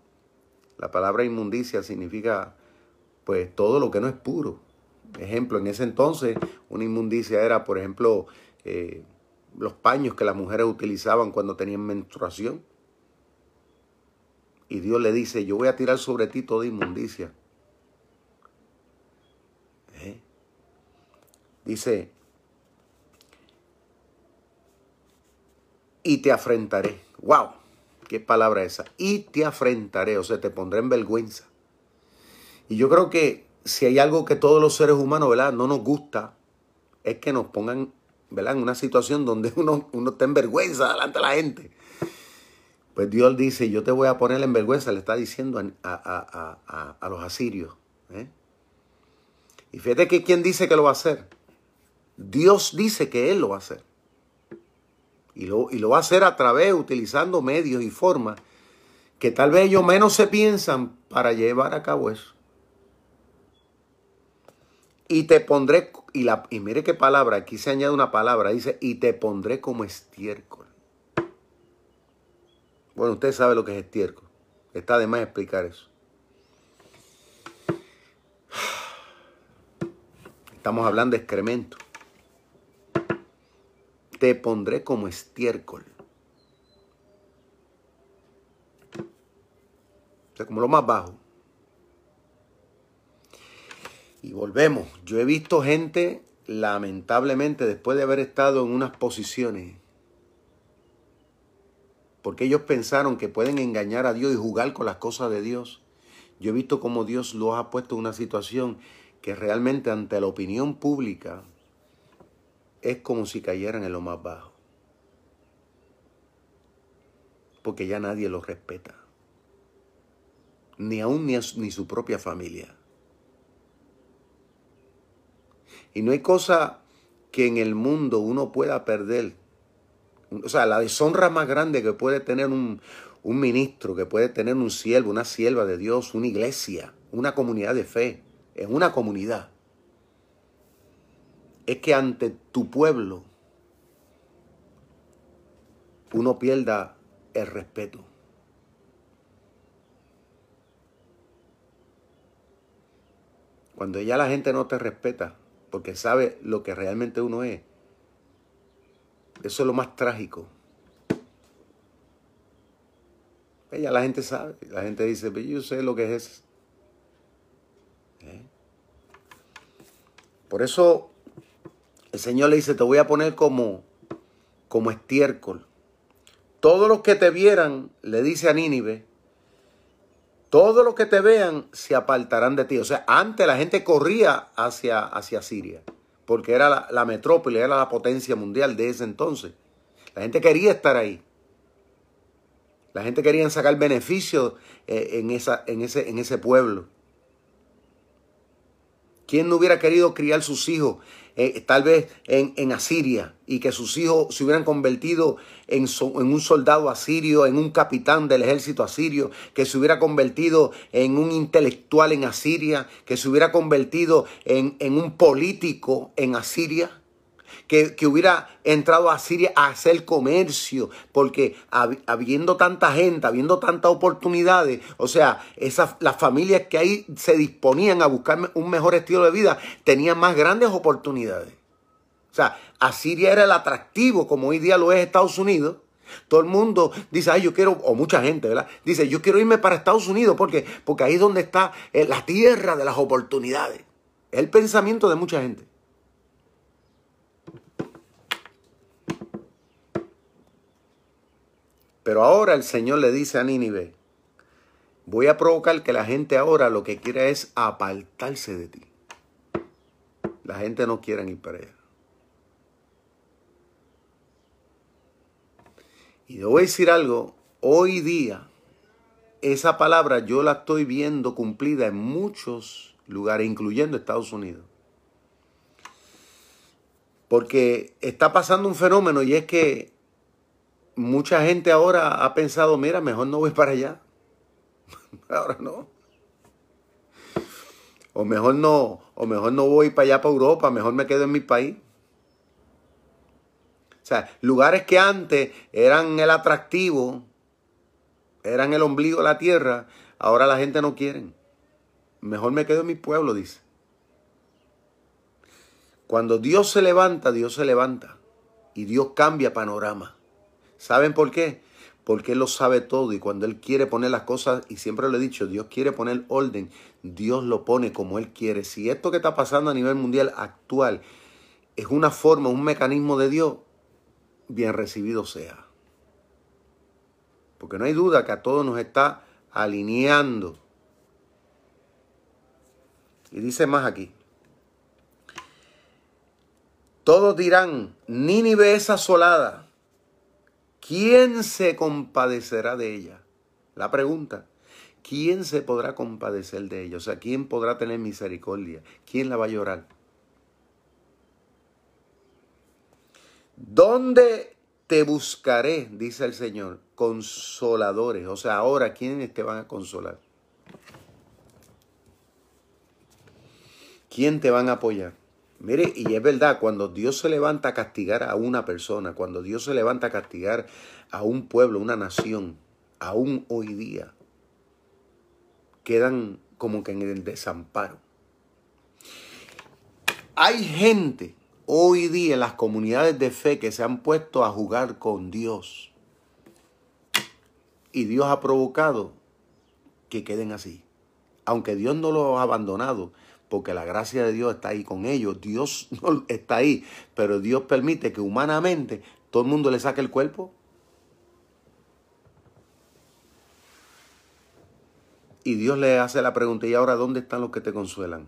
La palabra inmundicia significa, pues, todo lo que no es puro. Ejemplo, en ese entonces una inmundicia era, por ejemplo, eh, los paños que las mujeres utilizaban cuando tenían menstruación. y Dios le dice, yo voy a tirar sobre ti toda inmundicia. Dice, y te afrentaré. ¡Wow! ¿Qué palabra esa? Y te afrentaré, o sea, te pondré en vergüenza. Y yo creo que si hay algo que todos los seres humanos, ¿verdad? No nos gusta, es que nos pongan, ¿verdad? En una situación donde <laughs> uno, uno está en vergüenza delante de la gente. Pues Dios dice, yo te voy a poner en vergüenza, le está diciendo a, los asirios. ¿eh? Y fíjate que quién dice que lo va a hacer. Dios dice que Él lo va a hacer. Y lo, y lo va a hacer a través, utilizando medios y formas que tal vez ellos menos se piensan para llevar a cabo eso. Y te pondré, y, la, y mire qué palabra, aquí se añade una palabra, dice, y te pondré como estiércol. Bueno, usted sabe lo que es estiércol. Está de más explicar eso. Estamos hablando de excremento. Te pondré como estiércol. O sea, como lo más bajo. Y volvemos. Yo he visto gente, lamentablemente, después de haber estado en unas posiciones porque ellos pensaron que pueden engañar a Dios y jugar con las cosas de Dios. Yo he visto cómo Dios los ha puesto en una situación que realmente ante la opinión pública es como si cayeran en lo más bajo. Porque ya nadie los respeta. Ni aún ni, ni su propia familia. Y no hay cosa que en el mundo uno pueda perder o sea, la deshonra más grande que puede tener un, ministro, que puede tener un siervo, una sierva de Dios, una iglesia, una comunidad de fe, en una comunidad, es que ante tu pueblo uno pierda el respeto. Cuando ya la gente no te respeta porque sabe lo que realmente uno es, eso es lo más trágico. Ella la gente sabe, la gente dice, pero yo sé lo que es. ¿Eh? Por eso el Señor le dice, te voy a poner como, como estiércol. Todos los que te vieran, le dice a Nínive, todos los que te vean se apartarán de ti. O sea, antes la gente corría hacia, hacia Siria porque era la, metrópoli, era la potencia mundial de ese entonces. La gente quería estar ahí. La gente quería sacar beneficio eh, en, esa, en, ese, en ese pueblo. ¿Quién no hubiera querido criar sus hijos eh, tal vez en, Asiria y que sus hijos se hubieran convertido en, en, un soldado asirio, en un capitán del ejército asirio, que se hubiera convertido en un intelectual en Asiria, que se hubiera convertido en, en un político en Asiria? Que, hubiera entrado a Siria a hacer comercio, porque habiendo tanta gente, habiendo tantas oportunidades, o sea, esas, las familias que ahí se disponían a buscar un mejor estilo de vida, tenían más grandes oportunidades. O sea, Asiria era el atractivo, como hoy día lo es Estados Unidos. Todo el mundo dice, ay, yo quiero, o mucha gente, ¿verdad? Dice, yo quiero irme para Estados Unidos porque, porque ahí es donde está eh, la tierra de las oportunidades. Es el pensamiento de mucha gente. Pero ahora el Señor le dice a Nínive, voy a provocar que la gente ahora lo que quiera es apartarse de ti. La gente no quiere ir para allá. Y a decir algo, hoy día esa palabra yo la estoy viendo cumplida en muchos lugares, incluyendo Estados Unidos. Porque está pasando un fenómeno y es que mucha gente ahora ha pensado, mira, mejor no voy para allá. <laughs> ahora no. O mejor no, o mejor no voy para allá para Europa, mejor me quedo en mi país. O sea, lugares que antes eran el atractivo, eran el ombligo de la tierra, ahora la gente no quiere. Mejor me quedo en mi pueblo, dice. Cuando Dios se levanta, Dios se levanta. Y Dios cambia panorama. ¿Saben por qué? porque Él lo sabe todo y cuando Él quiere poner las cosas, y siempre lo he dicho, Dios quiere poner orden, Dios lo pone como Él quiere. Si esto que está pasando a nivel mundial actual es una forma, un mecanismo de Dios, bien recibido sea. Porque no hay duda que a todos nos está alineando. Y dice más aquí. Todos dirán, Nínive es asolada. ¿Quién se compadecerá de ella? La pregunta. ¿Quién se podrá compadecer de ella? O sea, ¿quién podrá tener misericordia? ¿Quién la va a llorar? ¿Dónde te buscaré? Dice el Señor. Consoladores. O sea, ahora, ¿quiénes te van a consolar? ¿Quién te van a apoyar? Mire, y es verdad, cuando Dios se levanta a castigar a una persona, cuando Dios se levanta a castigar a un pueblo, una nación, aún hoy día, quedan como que en el desamparo. Hay gente hoy día en las comunidades de fe que se han puesto a jugar con Dios. Y Dios ha provocado que queden así. Aunque Dios no los ha abandonado, porque la gracia de Dios está ahí con ellos. Dios <laughs> no está ahí, pero Dios permite que humanamente todo el mundo le saque el cuerpo. Y Dios le hace la pregunta, ¿y ahora dónde están los que te consuelan?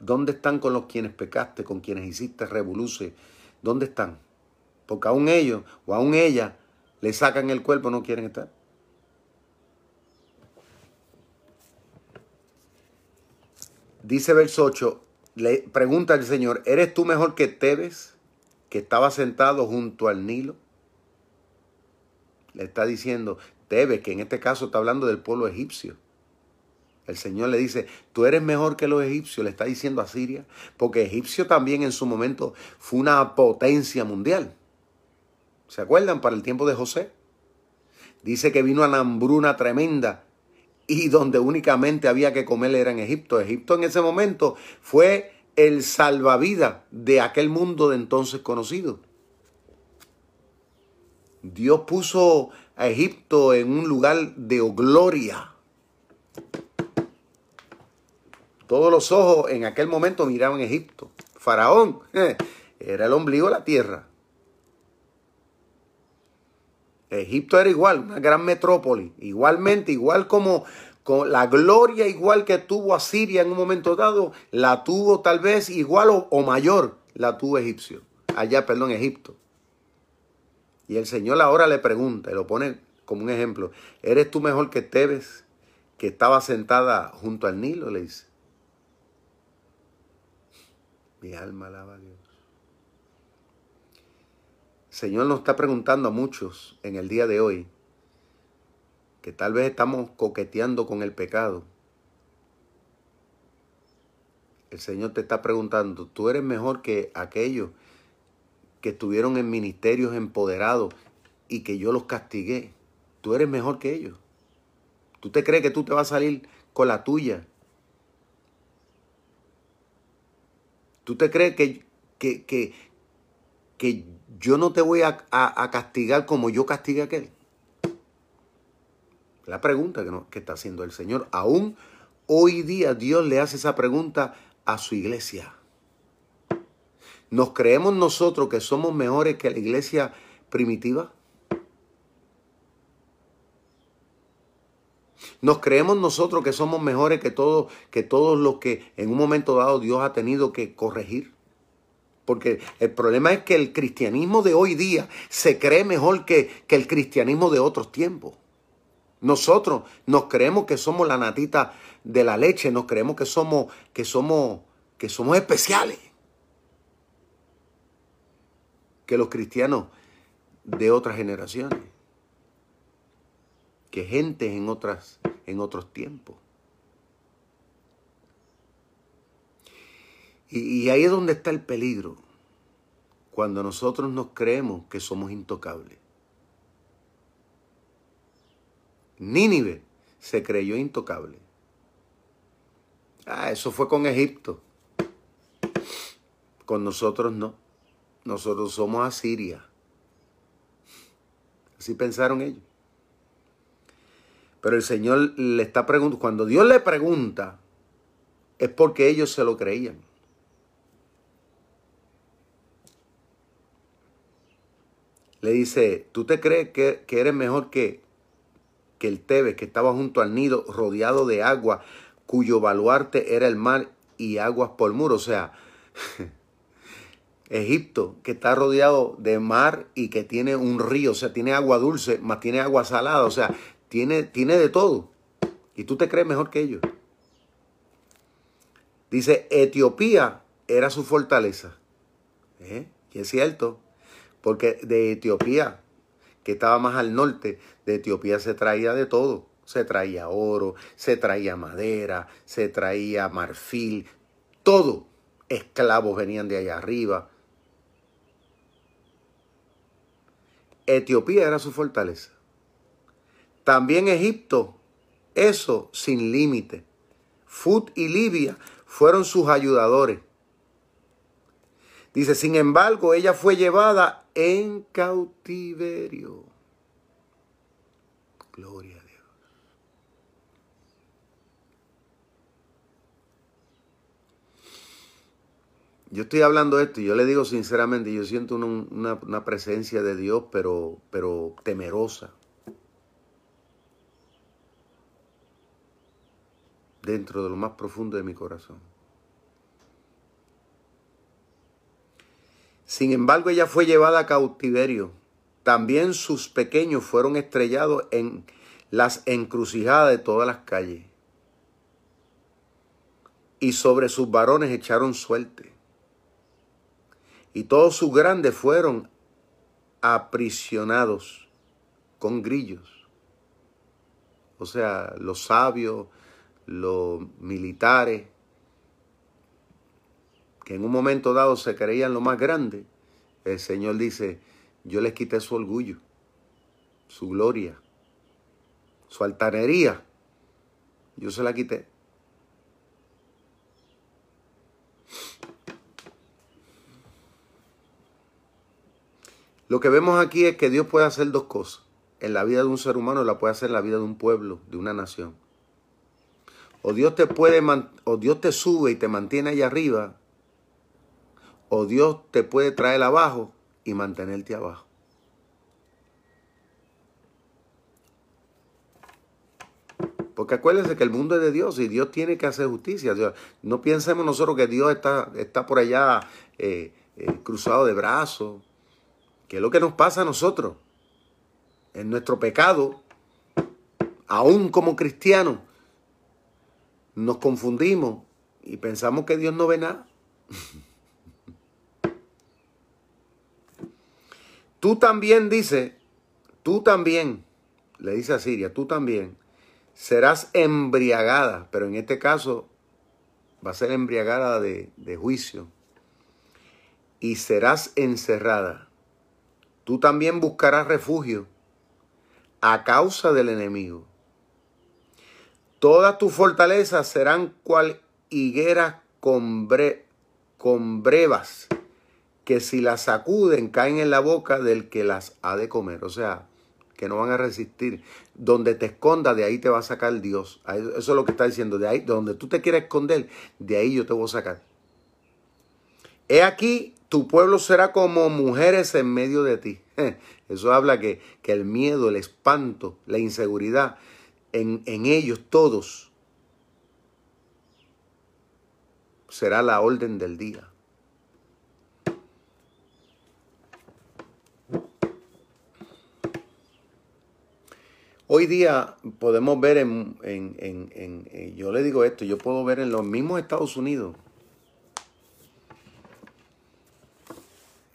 ¿Dónde están con los quienes pecaste, con quienes hiciste revoluce? ¿Dónde están? Porque aún ellos o aún ella le sacan el cuerpo, no quieren estar. Dice verso 8, le pregunta al Señor, ¿eres tú mejor que Tebes, que estaba sentado junto al Nilo? Le está diciendo, Tebes, que en este caso está hablando del pueblo egipcio. El Señor le dice, tú eres mejor que los egipcios, le está diciendo a Siria, porque Egipcio también en su momento fue una potencia mundial. ¿Se acuerdan? Para el tiempo de José. Dice que vino una hambruna tremenda y donde únicamente había que comer era en Egipto. Egipto en ese momento fue el salvavidas de aquel mundo de entonces conocido. Dios puso a Egipto en un lugar de gloria. Todos los ojos en aquel momento miraban Egipto. Faraón <laughs> era el ombligo de la tierra. Egipto era igual, una gran metrópoli. Igualmente, igual como, con la gloria igual que tuvo Asiria en un momento dado, la tuvo tal vez igual o, mayor, la tuvo Egipcio. Allá, perdón, Egipto. Y el Señor ahora le pregunta, y lo pone como un ejemplo, ¿eres tú mejor que Tebes, que estaba sentada junto al Nilo? Le dice. Mi alma alaba a Dios. Señor nos está preguntando a muchos en el día de hoy que tal vez estamos coqueteando con el pecado. El Señor te está preguntando, tú eres mejor que aquellos que estuvieron en ministerios empoderados y que yo los castigué. Tú eres mejor que ellos. ¿Tú te crees que tú te vas a salir con la tuya? ¿Tú te crees que, que, que, que yo no te voy a, castigar como yo castigué a aquel? La pregunta que, que está haciendo el Señor. Aún hoy día Dios le hace esa pregunta a su iglesia. ¿Nos creemos nosotros que somos mejores que la iglesia primitiva? Nos creemos nosotros que somos mejores que todos, que todos los que en un momento dado Dios ha tenido que corregir. Porque el problema es que el cristianismo de hoy día se cree mejor que, que el cristianismo de otros tiempos. Nosotros nos creemos que somos la natita de la leche, nos creemos que somos, que somos, que somos especiales. Que los cristianos de otras generaciones. Que gente en otras, en otros tiempos. Y, ahí es donde está el peligro, cuando nosotros nos creemos que somos intocables. Nínive se creyó intocable. Ah, eso fue con Egipto. Con nosotros no. Nosotros somos Asiria. Así pensaron ellos. Pero el Señor le está preguntando, cuando Dios le pregunta, es porque ellos se lo creían. Le dice, ¿tú te crees que, eres mejor que, que el Tebes, que estaba junto al nido, rodeado de agua, cuyo baluarte era el mar y aguas por muro? O sea, <laughs> Egipto, que está rodeado de mar y que tiene un río, o sea, tiene agua dulce, más tiene agua salada, o sea, tiene, tiene de todo. Y tú te crees mejor que ellos. Dice, Etiopía era su fortaleza. ¿Eh? Y es cierto, porque de Etiopía, que estaba más al norte, de Etiopía se traía de todo. Se traía oro, se traía madera, se traía marfil, todo. Esclavos venían de allá arriba. Etiopía era su fortaleza. También Egipto, eso sin límite. Fut y Libia fueron sus ayudadores. Dice, sin embargo, ella fue llevada en cautiverio. Gloria a Dios. Yo estoy hablando esto y yo le digo sinceramente, yo siento una, una presencia de Dios, pero, pero temerosa. dentro de lo más profundo de mi corazón. Sin embargo, ella fue llevada a cautiverio. También sus pequeños fueron estrellados en las encrucijadas de todas las calles. Y sobre sus varones echaron suerte. Y todos sus grandes fueron aprisionados con grillos. O sea, los sabios, los militares, que en un momento dado se creían lo más grande, el Señor dice, yo les quité su orgullo, su gloria, su altanería, yo se la quité. Lo que vemos aquí es que Dios puede hacer dos cosas. En la vida de un ser humano la puede hacer en la vida de un pueblo, de una nación. O Dios te puede o Dios te sube y te mantiene allá arriba, o Dios te puede traer abajo y mantenerte abajo. Porque acuérdense que el mundo es de Dios y Dios tiene que hacer justicia. No pensemos nosotros que Dios está, está por allá eh, eh, cruzado de brazos. Que es lo que nos pasa a nosotros. En nuestro pecado, aún como cristianos, nos confundimos y pensamos que Dios no ve nada. <laughs> tú también dice, tú también, le dice a Siria, tú también serás embriagada, pero en este caso va a ser embriagada de, juicio y serás encerrada. Tú también buscarás refugio a causa del enemigo. Todas tus fortalezas serán cual higueras con brevas, que si las sacuden caen en la boca del que las ha de comer. O sea, que no van a resistir. Donde te escondas, de ahí te va a sacar Dios. Eso es lo que está diciendo. De ahí, donde tú te quieres esconder, de ahí yo te voy a sacar. He aquí, tu pueblo será como mujeres en medio de ti. <laughs> Eso habla que, que el miedo, el espanto, la inseguridad en, ellos todos será la orden del día. Hoy día podemos ver en, en, en, yo le digo esto, yo puedo ver en los mismos Estados Unidos,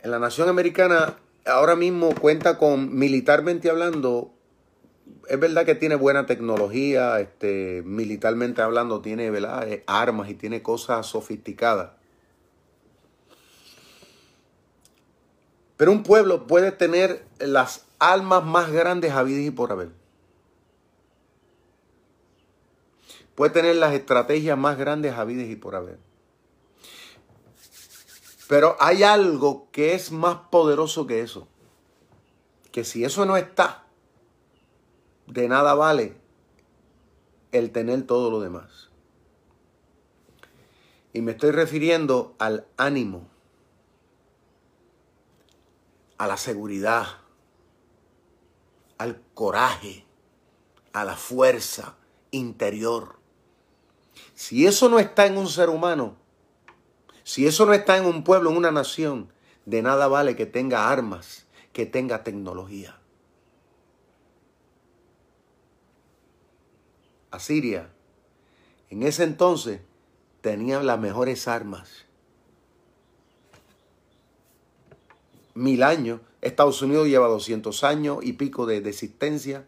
en la nación americana ahora mismo cuenta con, militarmente hablando, es verdad que tiene buena tecnología, este, militarmente hablando, tiene ¿verdad? Eh, armas y tiene cosas sofisticadas. Pero un pueblo puede tener las almas más grandes habidas y por haber. Puede tener las estrategias más grandes habidas y por haber. Pero hay algo que es más poderoso que eso. que si eso no está, de nada vale el tener todo lo demás. Y me estoy refiriendo al ánimo, a la seguridad, al coraje, a la fuerza interior. Si eso no está en un ser humano, si eso no está en un pueblo, en una nación, de nada vale que tenga armas, que tenga tecnología. Asiria, en ese entonces, tenía las mejores armas. Mil años. Estados Unidos lleva 200 años y pico de, existencia.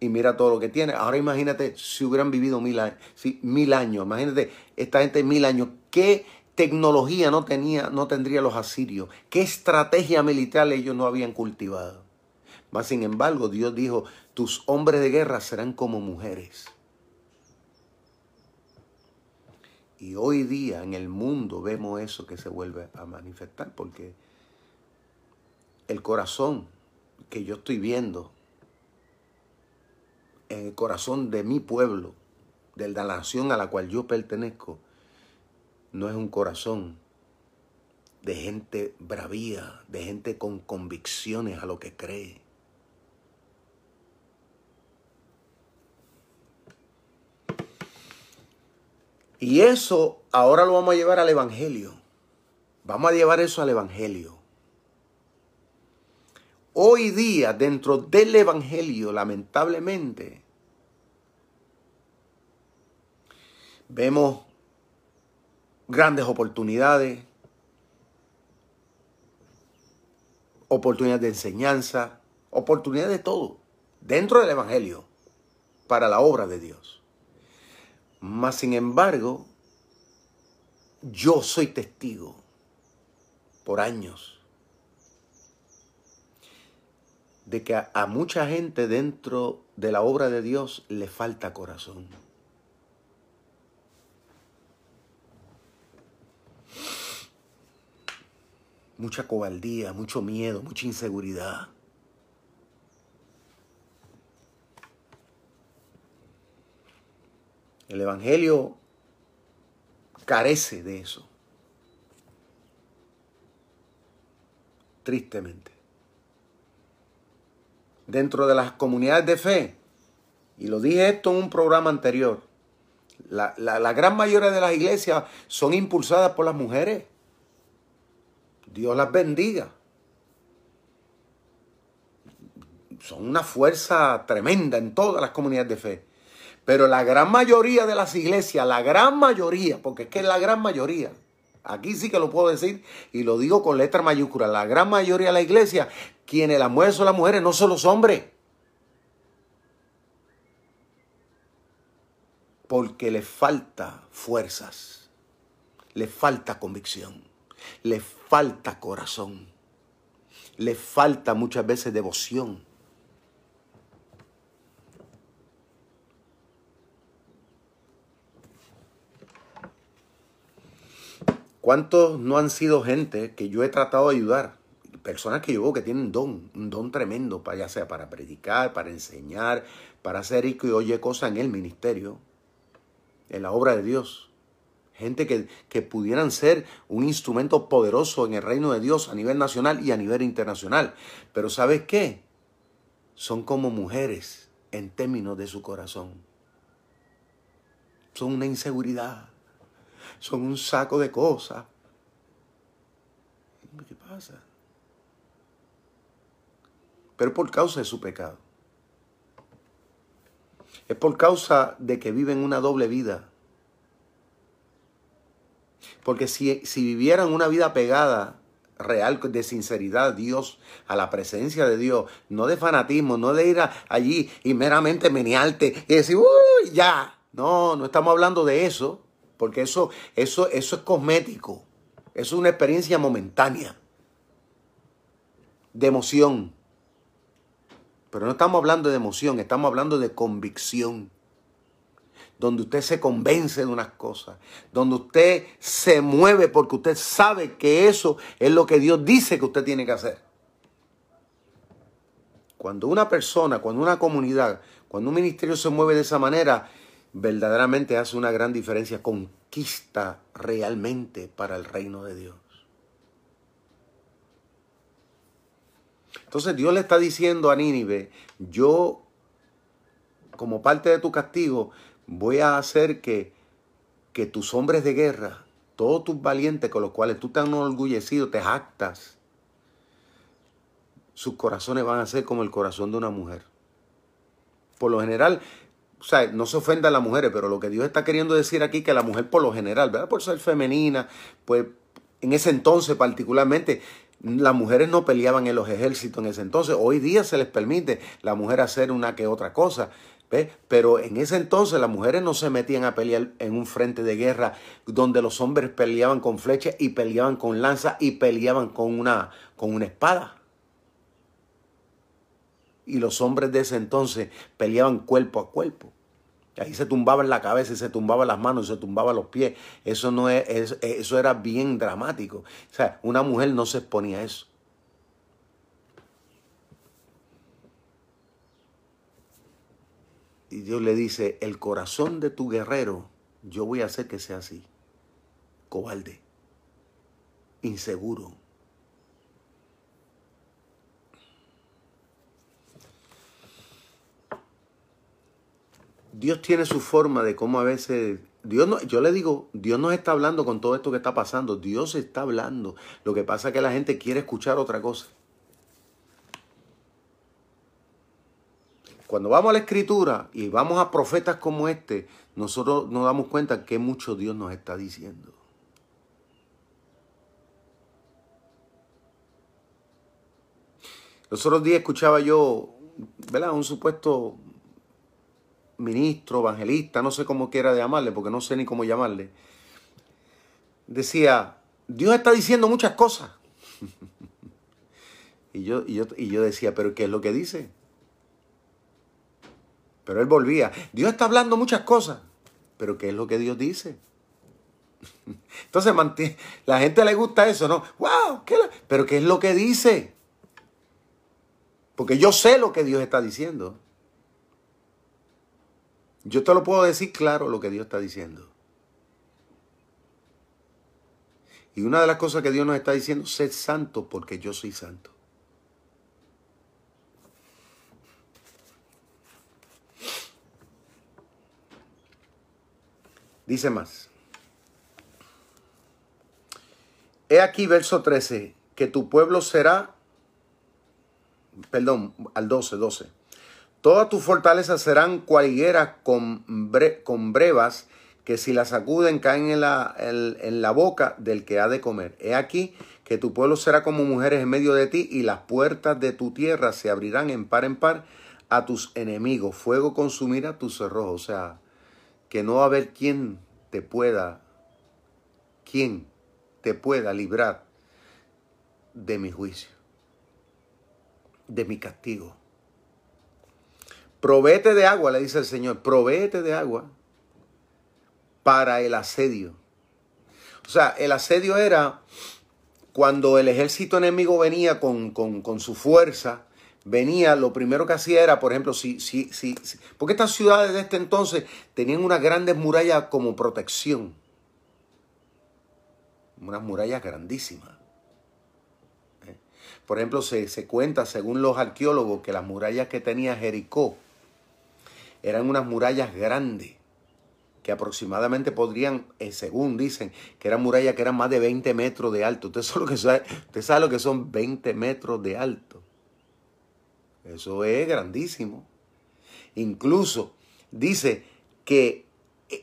Y mira todo lo que tiene. Ahora imagínate si hubieran vivido mil años. mil años. Imagínate esta gente mil años. ¿Qué tecnología no, tenía, no tendría los asirios? ¿Qué estrategia militar ellos no habían cultivado? Mas sin embargo, Dios dijo, tus hombres de guerra serán como mujeres. Y hoy día en el mundo vemos eso que se vuelve a manifestar porque el corazón que yo estoy viendo en el corazón de mi pueblo, de la nación a la cual yo pertenezco, no es un corazón de gente bravía, de gente con convicciones a lo que cree. Y eso ahora lo vamos a llevar al Evangelio. Vamos a llevar eso al Evangelio. Hoy día, dentro del Evangelio, lamentablemente, vemos grandes oportunidades, oportunidades de enseñanza, oportunidades de todo, dentro del Evangelio, para la obra de Dios. Mas, sin embargo, yo soy testigo por años de que a, mucha gente dentro de la obra de Dios le falta corazón. mucha cobardía, mucho miedo, mucha inseguridad. El Evangelio carece de eso. Tristemente. Dentro de las comunidades de fe, y lo dije esto en un programa anterior, la, la gran mayoría de las iglesias son impulsadas por las mujeres. Dios las bendiga. Son una fuerza tremenda en todas las comunidades de fe. Pero la gran mayoría de las iglesias, la gran mayoría, porque es que es la gran mayoría, aquí sí que lo puedo decir y lo digo con letra mayúscula, la gran mayoría de la iglesia, quienes la mueven son las mujeres, no son los hombres. Porque les falta fuerzas, les falta convicción le falta corazón, le falta muchas veces devoción. ¿Cuántos no han sido gente que yo he tratado de ayudar? Personas que yo veo que tienen don, un don tremendo, para, ya sea para predicar, para enseñar, para hacer y oye cosas en el ministerio, en la obra de Dios gente que, pudieran ser un instrumento poderoso en el reino de Dios a nivel nacional y a nivel internacional. Pero ¿sabes qué? Son como mujeres en términos de su corazón. Son una inseguridad. Son un saco de cosas. ¿Qué pasa? Pero por causa de su pecado. Es por causa de que viven una doble vida porque si, si vivieran una vida pegada, real, de sinceridad a Dios, a la presencia de Dios, no de fanatismo, no de ir allí y meramente menearte y decir, uy, ya. No, no estamos hablando de eso, porque eso, eso, eso es cosmético. Eso es una experiencia momentánea, de emoción. Pero no estamos hablando de emoción, estamos hablando de convicción donde usted se convence de unas cosas, donde usted se mueve porque usted sabe que eso es lo que Dios dice que usted tiene que hacer. Cuando una persona, cuando una comunidad, cuando un ministerio se mueve de esa manera, verdaderamente hace una gran diferencia, conquista realmente para el reino de Dios. Entonces Dios le está diciendo a Nínive, yo como parte de tu castigo voy a hacer que, que tus hombres de guerra, todos tus valientes con los cuales tú te has enorgullecido, te jactas, sus corazones van a ser como el corazón de una mujer. Por lo general, o sea, no se ofenda a las mujeres, pero lo que Dios está queriendo decir aquí que la mujer por lo general, ¿verdad? Por ser femenina, pues en ese entonces particularmente, las mujeres no peleaban en los ejércitos en ese entonces. Hoy día se les permite la mujer hacer una que otra cosa. ¿ve? Pero en ese entonces las mujeres no se metían a pelear en un frente de guerra donde los hombres peleaban con flechas y peleaban con lanza y peleaban con una, con una espada y los hombres de ese entonces peleaban cuerpo a cuerpo. Ahí se tumbaban la cabeza y se tumbaban las manos y se tumbaban los pies. Eso, no es, eso era bien dramático. O sea, una mujer no se exponía a eso. Y Dios le dice, el corazón de tu guerrero, yo voy a hacer que sea así. Cobarde, inseguro, Dios tiene su forma de cómo a veces Dios no, yo le digo, Dios no está hablando con todo esto que está pasando, Dios está hablando. Lo que pasa es que la gente quiere escuchar otra cosa. Cuando vamos a la escritura y vamos a profetas como este, nosotros nos damos cuenta que mucho Dios nos está diciendo. Los otros días escuchaba yo, ¿verdad? Un supuesto ministro, evangelista, no sé cómo quiera llamarle, porque no sé ni cómo llamarle, decía, Dios está diciendo muchas cosas. <laughs> y, yo, y, yo, y yo decía, pero ¿qué es lo que dice? Pero él volvía, Dios está hablando muchas cosas, pero ¿qué es lo que Dios dice? <laughs> Entonces la gente le gusta eso, ¿no? ¡Wow! ¿qué pero ¿qué es lo que dice? Porque yo sé lo que Dios está diciendo. Yo te lo puedo decir claro lo que Dios está diciendo. Y una de las cosas que Dios nos está diciendo, sed santo porque yo soy santo. Dice más. He aquí verso 13, que tu pueblo será, perdón, al 12, 12 Todas tus fortalezas serán cualgueras con, con brevas que si las sacuden caen en la, en la boca del que ha de comer. He aquí que tu pueblo será como mujeres en medio de ti y las puertas de tu tierra se abrirán en par en par a tus enemigos. Fuego consumirá tus cerrojos. O sea, que no va a haber quien te pueda, quien te pueda librar de mi juicio, de mi castigo. Provéete de agua, le dice el Señor, provéete de agua para el asedio. O sea, el asedio era cuando el ejército enemigo venía con, su fuerza, venía, lo primero que hacía era, por ejemplo, si, si, si, porque estas ciudades de este entonces tenían unas grandes murallas como protección. Unas murallas grandísimas. ¿Eh? Por ejemplo, se, se cuenta, según los arqueólogos, que las murallas que tenía Jericó, eran unas murallas grandes que aproximadamente podrían, eh, según dicen, que eran murallas que eran más de 20 metros de alto. Usted <laughs> sabe, lo que lo que son 20 metros de alto. Eso es grandísimo. Incluso dice que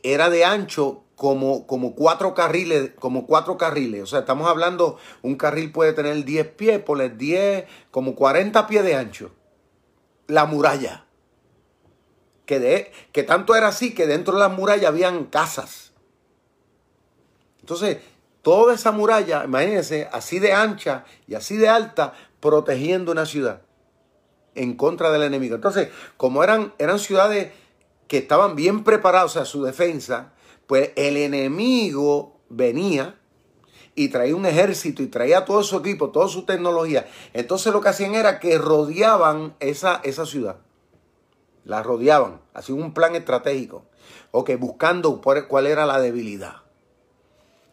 era de ancho como, como, cuatro carriles, como cuatro carriles. O sea, estamos hablando, un carril puede tener 10 pies, por 10, como 40 pies de ancho. La muralla que, de, que tanto era así que dentro de la muralla habían casas. Entonces, toda esa muralla, imagínense, así de ancha y así de alta, protegiendo una ciudad en contra del enemigo. Entonces, como eran, eran ciudades que estaban bien preparadas a su defensa, pues el enemigo venía y traía un ejército y traía todo su equipo, toda su tecnología. Entonces lo que hacían era que rodeaban esa, esa ciudad. La rodeaban, hacían un plan estratégico. Ok, buscando cuál era la debilidad.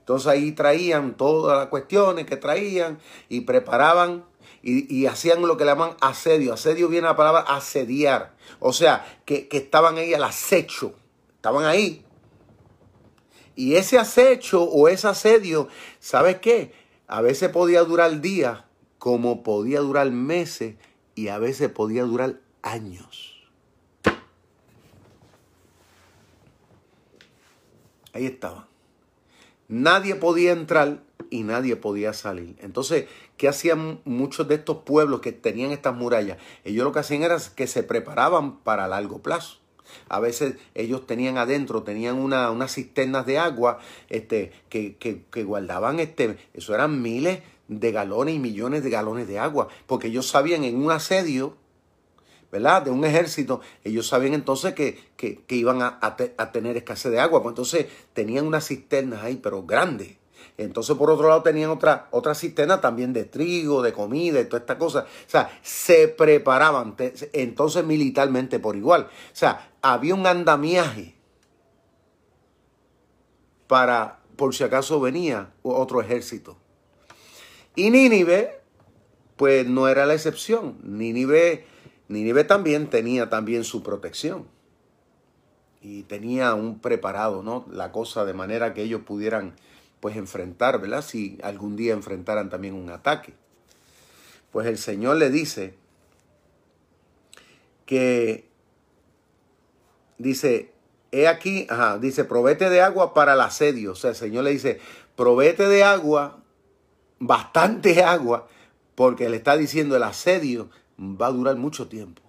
Entonces ahí traían todas las cuestiones que traían y preparaban y, hacían lo que le llaman asedio. Asedio viene la palabra asediar. O sea, que, que estaban ahí al acecho. Estaban ahí y ese acecho o ese asedio, ¿sabes qué? A veces podía durar días, como podía durar meses y a veces podía durar años. Ahí estaba. Nadie podía entrar y nadie podía salir. Entonces, ¿qué hacían muchos de estos pueblos que tenían estas murallas? Ellos lo que hacían era que se preparaban para largo plazo. A veces ellos tenían adentro, tenían una, unas cisternas de agua este, que, que, guardaban, este, eso eran miles de galones y millones de galones de agua, porque ellos sabían en un asedio, ¿verdad? De un ejército, ellos sabían entonces que, que, iban a, a, tener escasez de agua, pues entonces tenían unas cisternas ahí, pero grandes. Entonces, por otro lado, tenían otra, otra cisterna también de trigo, de comida y toda esta cosa. O sea, se preparaban entonces militarmente por igual. O sea, había un andamiaje para, por si acaso venía otro ejército. Y Nínive, pues no era la excepción. Nínive, Nínive también tenía también su protección. Y tenía un preparado, ¿no? La cosa de manera que ellos pudieran pues enfrentar, ¿verdad? Si algún día enfrentaran también un ataque. Pues el Señor le dice que, dice, he aquí, ajá, dice, provete de agua para el asedio. O sea, el Señor le dice, provete de agua, bastante agua, porque le está diciendo el asedio va a durar mucho tiempo.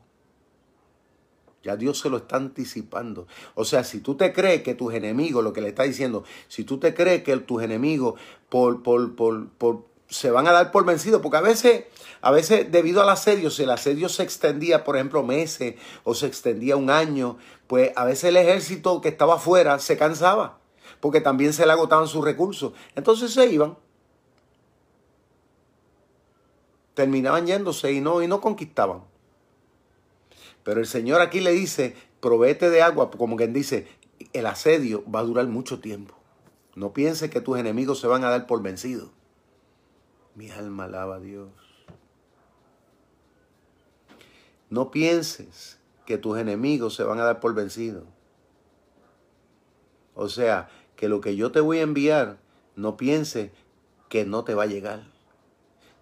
Ya Dios se lo está anticipando. O sea, si tú te crees que tus enemigos, lo que le está diciendo, si tú te crees que tus enemigos por, por, por, por, se van a dar por vencidos, porque a veces, a veces debido al asedio, si el asedio se extendía, por ejemplo, meses o se extendía un año, pues a veces el ejército que estaba afuera se cansaba, porque también se le agotaban sus recursos. Entonces se iban. Terminaban yéndose y no, y no conquistaban. Pero el Señor aquí le dice, provéete de agua, como quien dice, el asedio va a durar mucho tiempo. No pienses que tus enemigos se van a dar por vencidos. Mi alma alaba a Dios. No pienses que tus enemigos se van a dar por vencidos. O sea, que lo que yo te voy a enviar, no piense que no te va a llegar.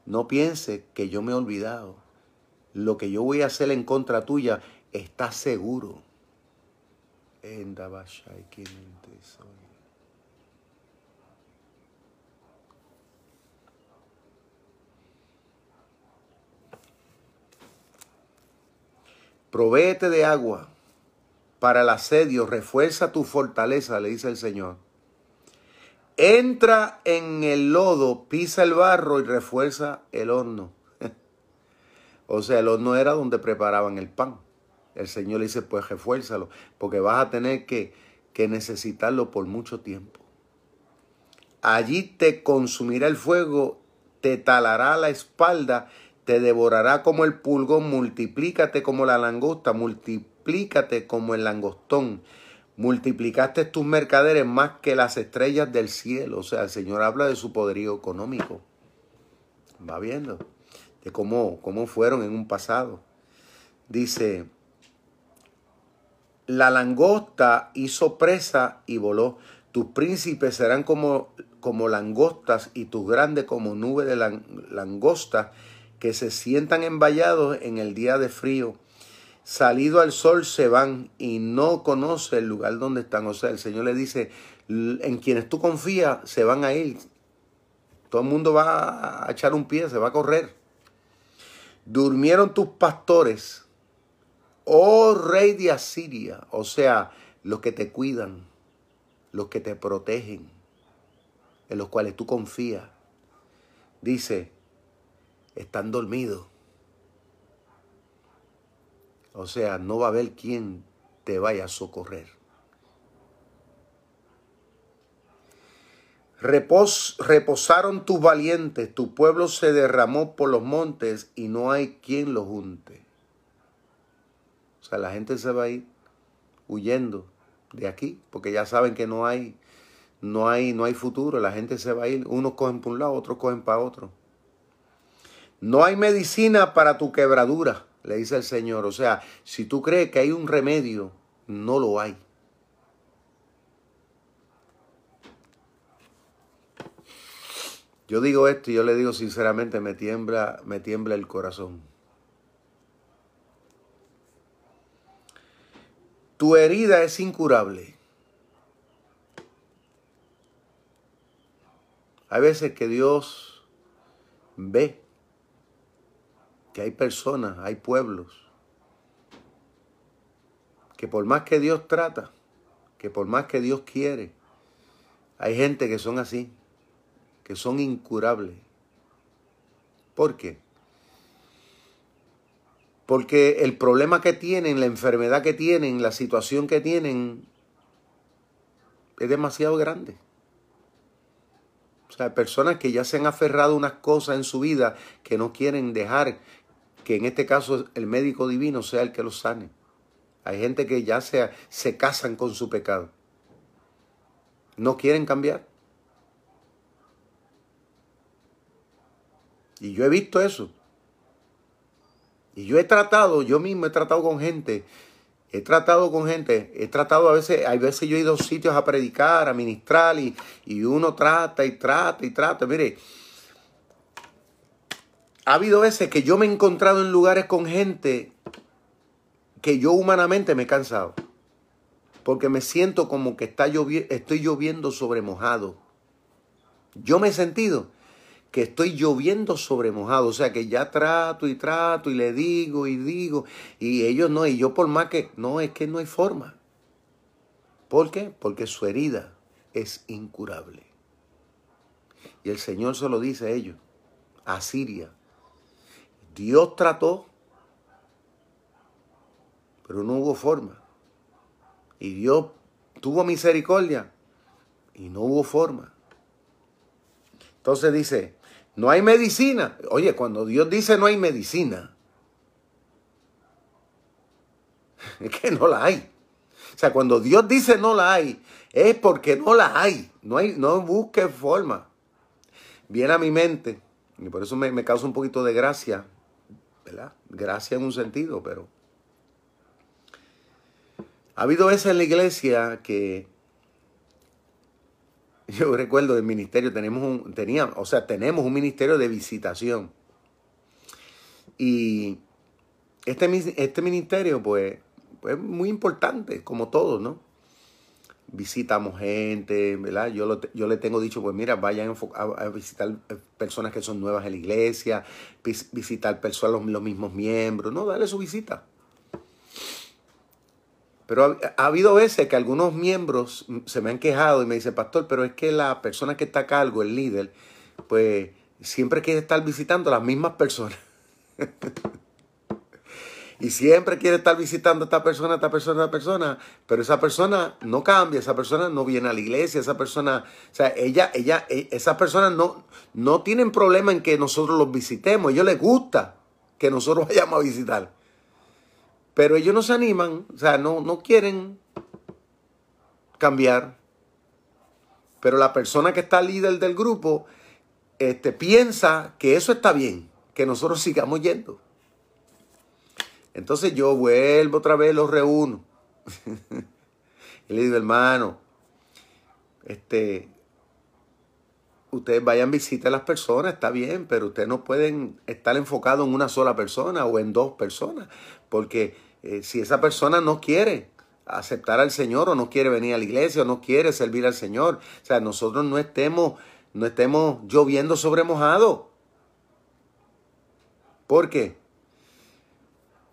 No piense que yo me he olvidado lo que yo voy a hacer en contra tuya está seguro. Provéete de agua para el asedio, refuerza tu fortaleza, le dice el Señor. Entra en el lodo, pisa el barro y refuerza el horno. <laughs> O sea, el horno era donde preparaban el pan. El Señor le dice, pues refuérzalo, porque vas a tener que, que necesitarlo por mucho tiempo. Allí te consumirá el fuego, te talará la espalda, te devorará como el pulgón, multiplícate como la langosta, multiplícate como el langostón. Multiplicaste tus mercaderes más que las estrellas del cielo. O sea, el Señor habla de su poderío económico. Va viendo de cómo, cómo fueron en un pasado. Dice, la langosta hizo presa y voló. Tus príncipes serán como, como langostas y tus grandes como nubes de langosta que se sientan envallados en el día de frío. Salido al sol se van y no conoce el lugar donde están. O sea, el Señor le dice, en quienes tú confías se van a ir. Todo el mundo va a echar un pie, se va a correr. Durmieron tus pastores, oh rey de Asiria, o sea, los que te cuidan, los que te protegen, en los cuales tú confías. Dice, están dormidos. O sea, no va a haber quien te vaya a socorrer. reposaron tus valientes, tu pueblo se derramó por los montes y no hay quien lo junte. O sea, la gente se va a ir huyendo de aquí, porque ya saben que no hay, no hay, no hay futuro. La gente se va a ir, unos cogen por un lado, otros cogen para otro. No hay medicina para tu quebradura, le dice el Señor. O sea, si tú crees que hay un remedio, no lo hay. Yo digo esto y yo le digo sinceramente, me tiembla, me tiembla el corazón. Tu herida es incurable. Hay veces que Dios ve que hay personas, hay pueblos, que por más que Dios trata, que por más que Dios quiere, hay gente que son así, que son incurables. ¿Por qué? Porque el problema que tienen, la enfermedad que tienen, la situación que tienen, es demasiado grande. O sea, personas que ya se han aferrado a unas cosas en su vida que no quieren dejar que en este caso el médico divino sea el que los sane. Hay gente que ya se, se casan con su pecado. No quieren cambiar. Y yo he visto eso. Y yo he tratado, yo mismo he tratado con gente, he tratado con gente, he tratado a veces, hay veces yo he ido a sitios a predicar, a ministrar y, y uno trata y trata y trata. Mire, ha habido veces que yo me he encontrado en lugares con gente que yo humanamente me he cansado. Porque me siento como que está estoy lloviendo sobre mojado. Yo me he sentido que estoy lloviendo sobre mojado. O sea que ya trato y trato y le digo y digo. Y ellos no. Y yo por más que... No, es que no hay forma. ¿Por qué? Porque su herida es incurable. Y el Señor se lo dice a ellos. A Siria Dios trató, pero no hubo forma. Y Dios tuvo misericordia y no hubo forma. Entonces dice, no hay medicina. Oye, cuando Dios dice no hay medicina, <laughs> es que no la hay. O sea, cuando Dios dice no la hay, es porque no la hay. No, hay, no busque forma. Viene a mi mente, y por eso me, me causa un poquito de gracia Gracia en un sentido, pero ha habido veces en la iglesia que <laughs> yo recuerdo del ministerio, tenemos un, o sea, tenemos un ministerio de visitación. Y este, este ministerio, pues, pues, muy importante, como todos, ¿no? Visitamos gente, ¿verdad? Yo, yo le tengo dicho, pues mira, vayan a, visitar eh, personas que son nuevas en la iglesia, visitar personas, los, los mismos miembros, no, dale su visita. Pero ha, habido veces que algunos miembros se me han quejado y me dicen, pastor, pero es que la persona que está a cargo, el líder, pues siempre quiere estar visitando a las mismas personas. <laughs> y siempre quiere estar visitando a esta persona, a esta persona, a esta persona, pero esa persona no cambia, esa persona no viene a la iglesia, esa persona, o sea, ella, ella, e, esas personas no, no tienen problema en que nosotros los visitemos, a ellos les gusta que nosotros <laughs> vayamos a visitar. Pero ellos no se animan, o sea, no, no quieren cambiar. Pero la persona que está líder del grupo este, piensa que eso está bien, que nosotros sigamos yendo. Entonces yo vuelvo otra vez, los reúno. <laughs> y le digo, hermano, este, ustedes vayan, visiten a las personas, está bien, pero ustedes no pueden estar enfocados en una sola persona o en dos personas, porque eh, si esa persona no quiere aceptar al Señor o no quiere venir a la iglesia o no quiere servir al Señor, o sea, nosotros no estemos, no estemos lloviendo sobre mojado. ¿Por qué?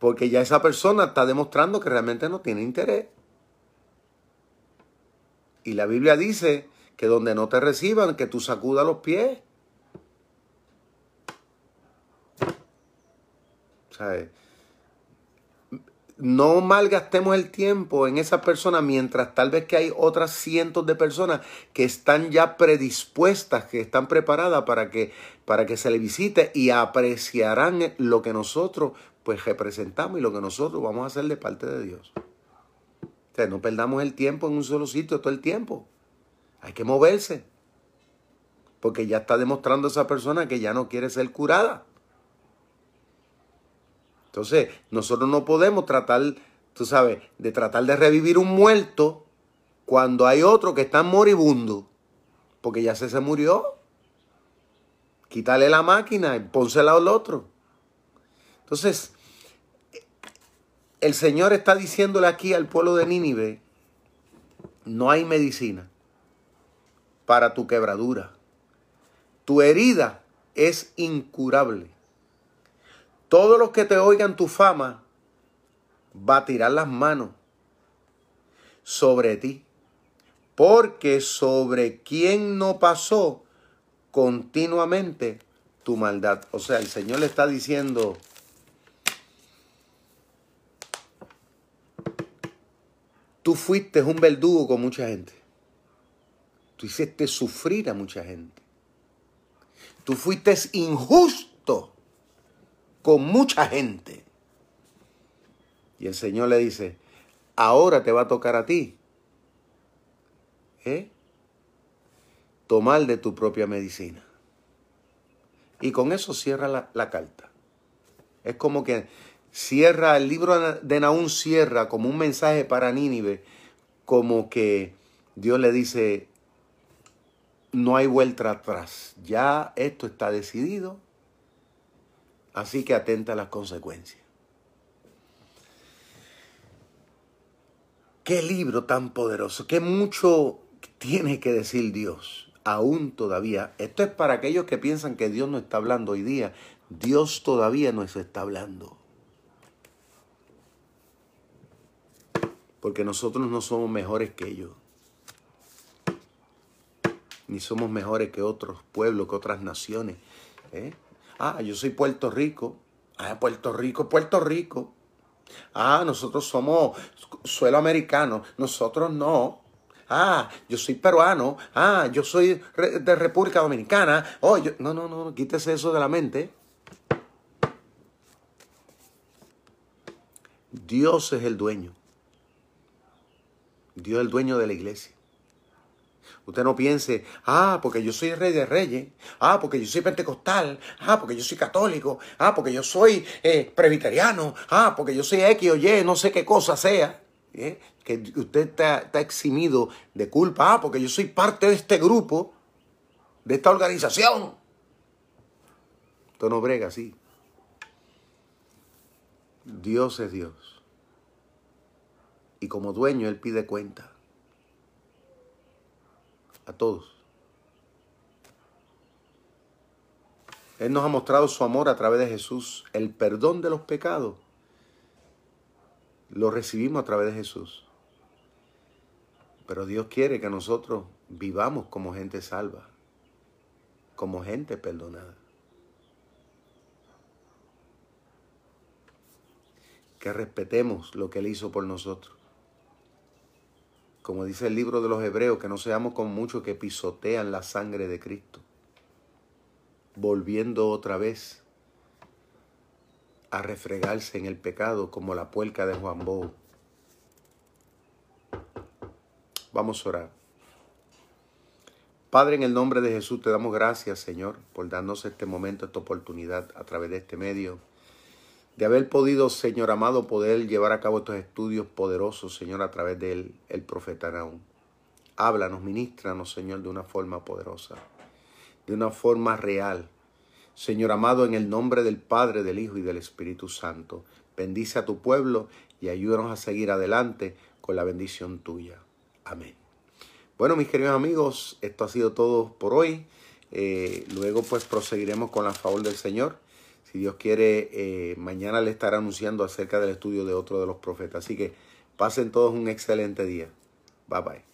Porque ya esa persona está demostrando que realmente no tiene interés. Y la Biblia dice que donde no te reciban, que tú sacudas los pies. no malgastemos el tiempo en esa persona mientras tal vez que hay otras cientos de personas que están ya predispuestas, que están preparadas para que, para que se le visite y apreciarán lo que nosotros pues representamos y lo que nosotros vamos a hacer de parte de Dios. O no perdamos el tiempo en un solo sitio todo el tiempo. Hay que moverse. Porque ya está demostrando esa persona que ya no quiere ser curada. Entonces, nosotros no podemos tratar, tú sabes, de tratar de revivir un muerto cuando hay otro que está moribundo. Porque ya se se murió. Quítale la máquina y pónsela al otro. Entonces, el Señor está diciéndole aquí al pueblo de Nínive, no hay medicina para tu quebradura. Tu herida es incurable. Todos los que te oigan tu fama va a tirar las manos sobre ti. Porque sobre quien no pasó continuamente tu maldad. O sea, el Señor le está diciendo, Tú fuiste un verdugo con mucha gente. Tú hiciste sufrir a mucha gente. Tú fuiste injusto con mucha gente. Y el Señor le dice, ahora te va a tocar a ti. ¿eh? Tomar de tu propia medicina. Y con eso cierra la, la carta. Es como que cierra, el libro de Naúm cierra como un mensaje para Nínive, como que Dios le dice, no hay vuelta atrás, ya esto está decidido, así que atenta a las consecuencias. Qué libro tan poderoso, qué mucho tiene que decir Dios, aún todavía. Esto es para aquellos que piensan que Dios no está hablando hoy día. Dios todavía nos está hablando. Porque nosotros no somos mejores que ellos, ni somos mejores que otros pueblos, que otras naciones. ¿eh? Ah, yo soy Puerto Rico. Ah, Puerto Rico, Puerto Rico. Ah, nosotros somos suelo americano, nosotros no. Ah, yo soy peruano. Ah, yo soy de República Dominicana. Oh, No, no, no, quítese eso de la mente. Dios es el dueño. Dios es el dueño de la iglesia. Usted no piense, ah, porque yo soy rey de reyes, ah, porque yo soy pentecostal, ah, porque yo soy católico, ah, porque yo soy eh, presbiteriano, ah, porque yo soy X o Y, no sé qué cosa sea. ¿eh? Que usted está, está eximido de culpa, ah, porque yo soy parte de este grupo, de esta organización. Esto no brega así. Dios es Dios y como dueño Él pide cuenta a todos. Él nos ha mostrado su amor a través de Jesús, el perdón de los pecados. Lo recibimos a través de Jesús. Pero Dios quiere que nosotros vivamos como gente salva, como gente perdonada. Que respetemos lo que Él hizo por nosotros como dice el libro de los Hebreos, que no seamos como muchos que pisotean la sangre de Cristo, volviendo otra vez a refregarse en el pecado como la puerca de Juan Bou. Vamos a orar. Padre, en el nombre de Jesús te damos gracias, Señor, por darnos este momento, esta oportunidad a través de este medio de haber podido, Señor amado, poder llevar a cabo estos estudios poderosos, Señor, a través del el profeta Naúm. Háblanos, ministranos, Señor, de una forma poderosa, de una forma real. Señor amado, en el nombre del Padre, del Hijo y del Espíritu Santo, bendice a tu pueblo y ayúdanos a seguir adelante con la bendición tuya. Amén. Bueno, mis queridos amigos, esto ha sido todo por hoy. Eh, luego pues proseguiremos con la favor del Señor. Si Dios quiere, eh, mañana le estará anunciando acerca del estudio de otro de los profetas. Así que pasen todos un excelente día. Bye bye.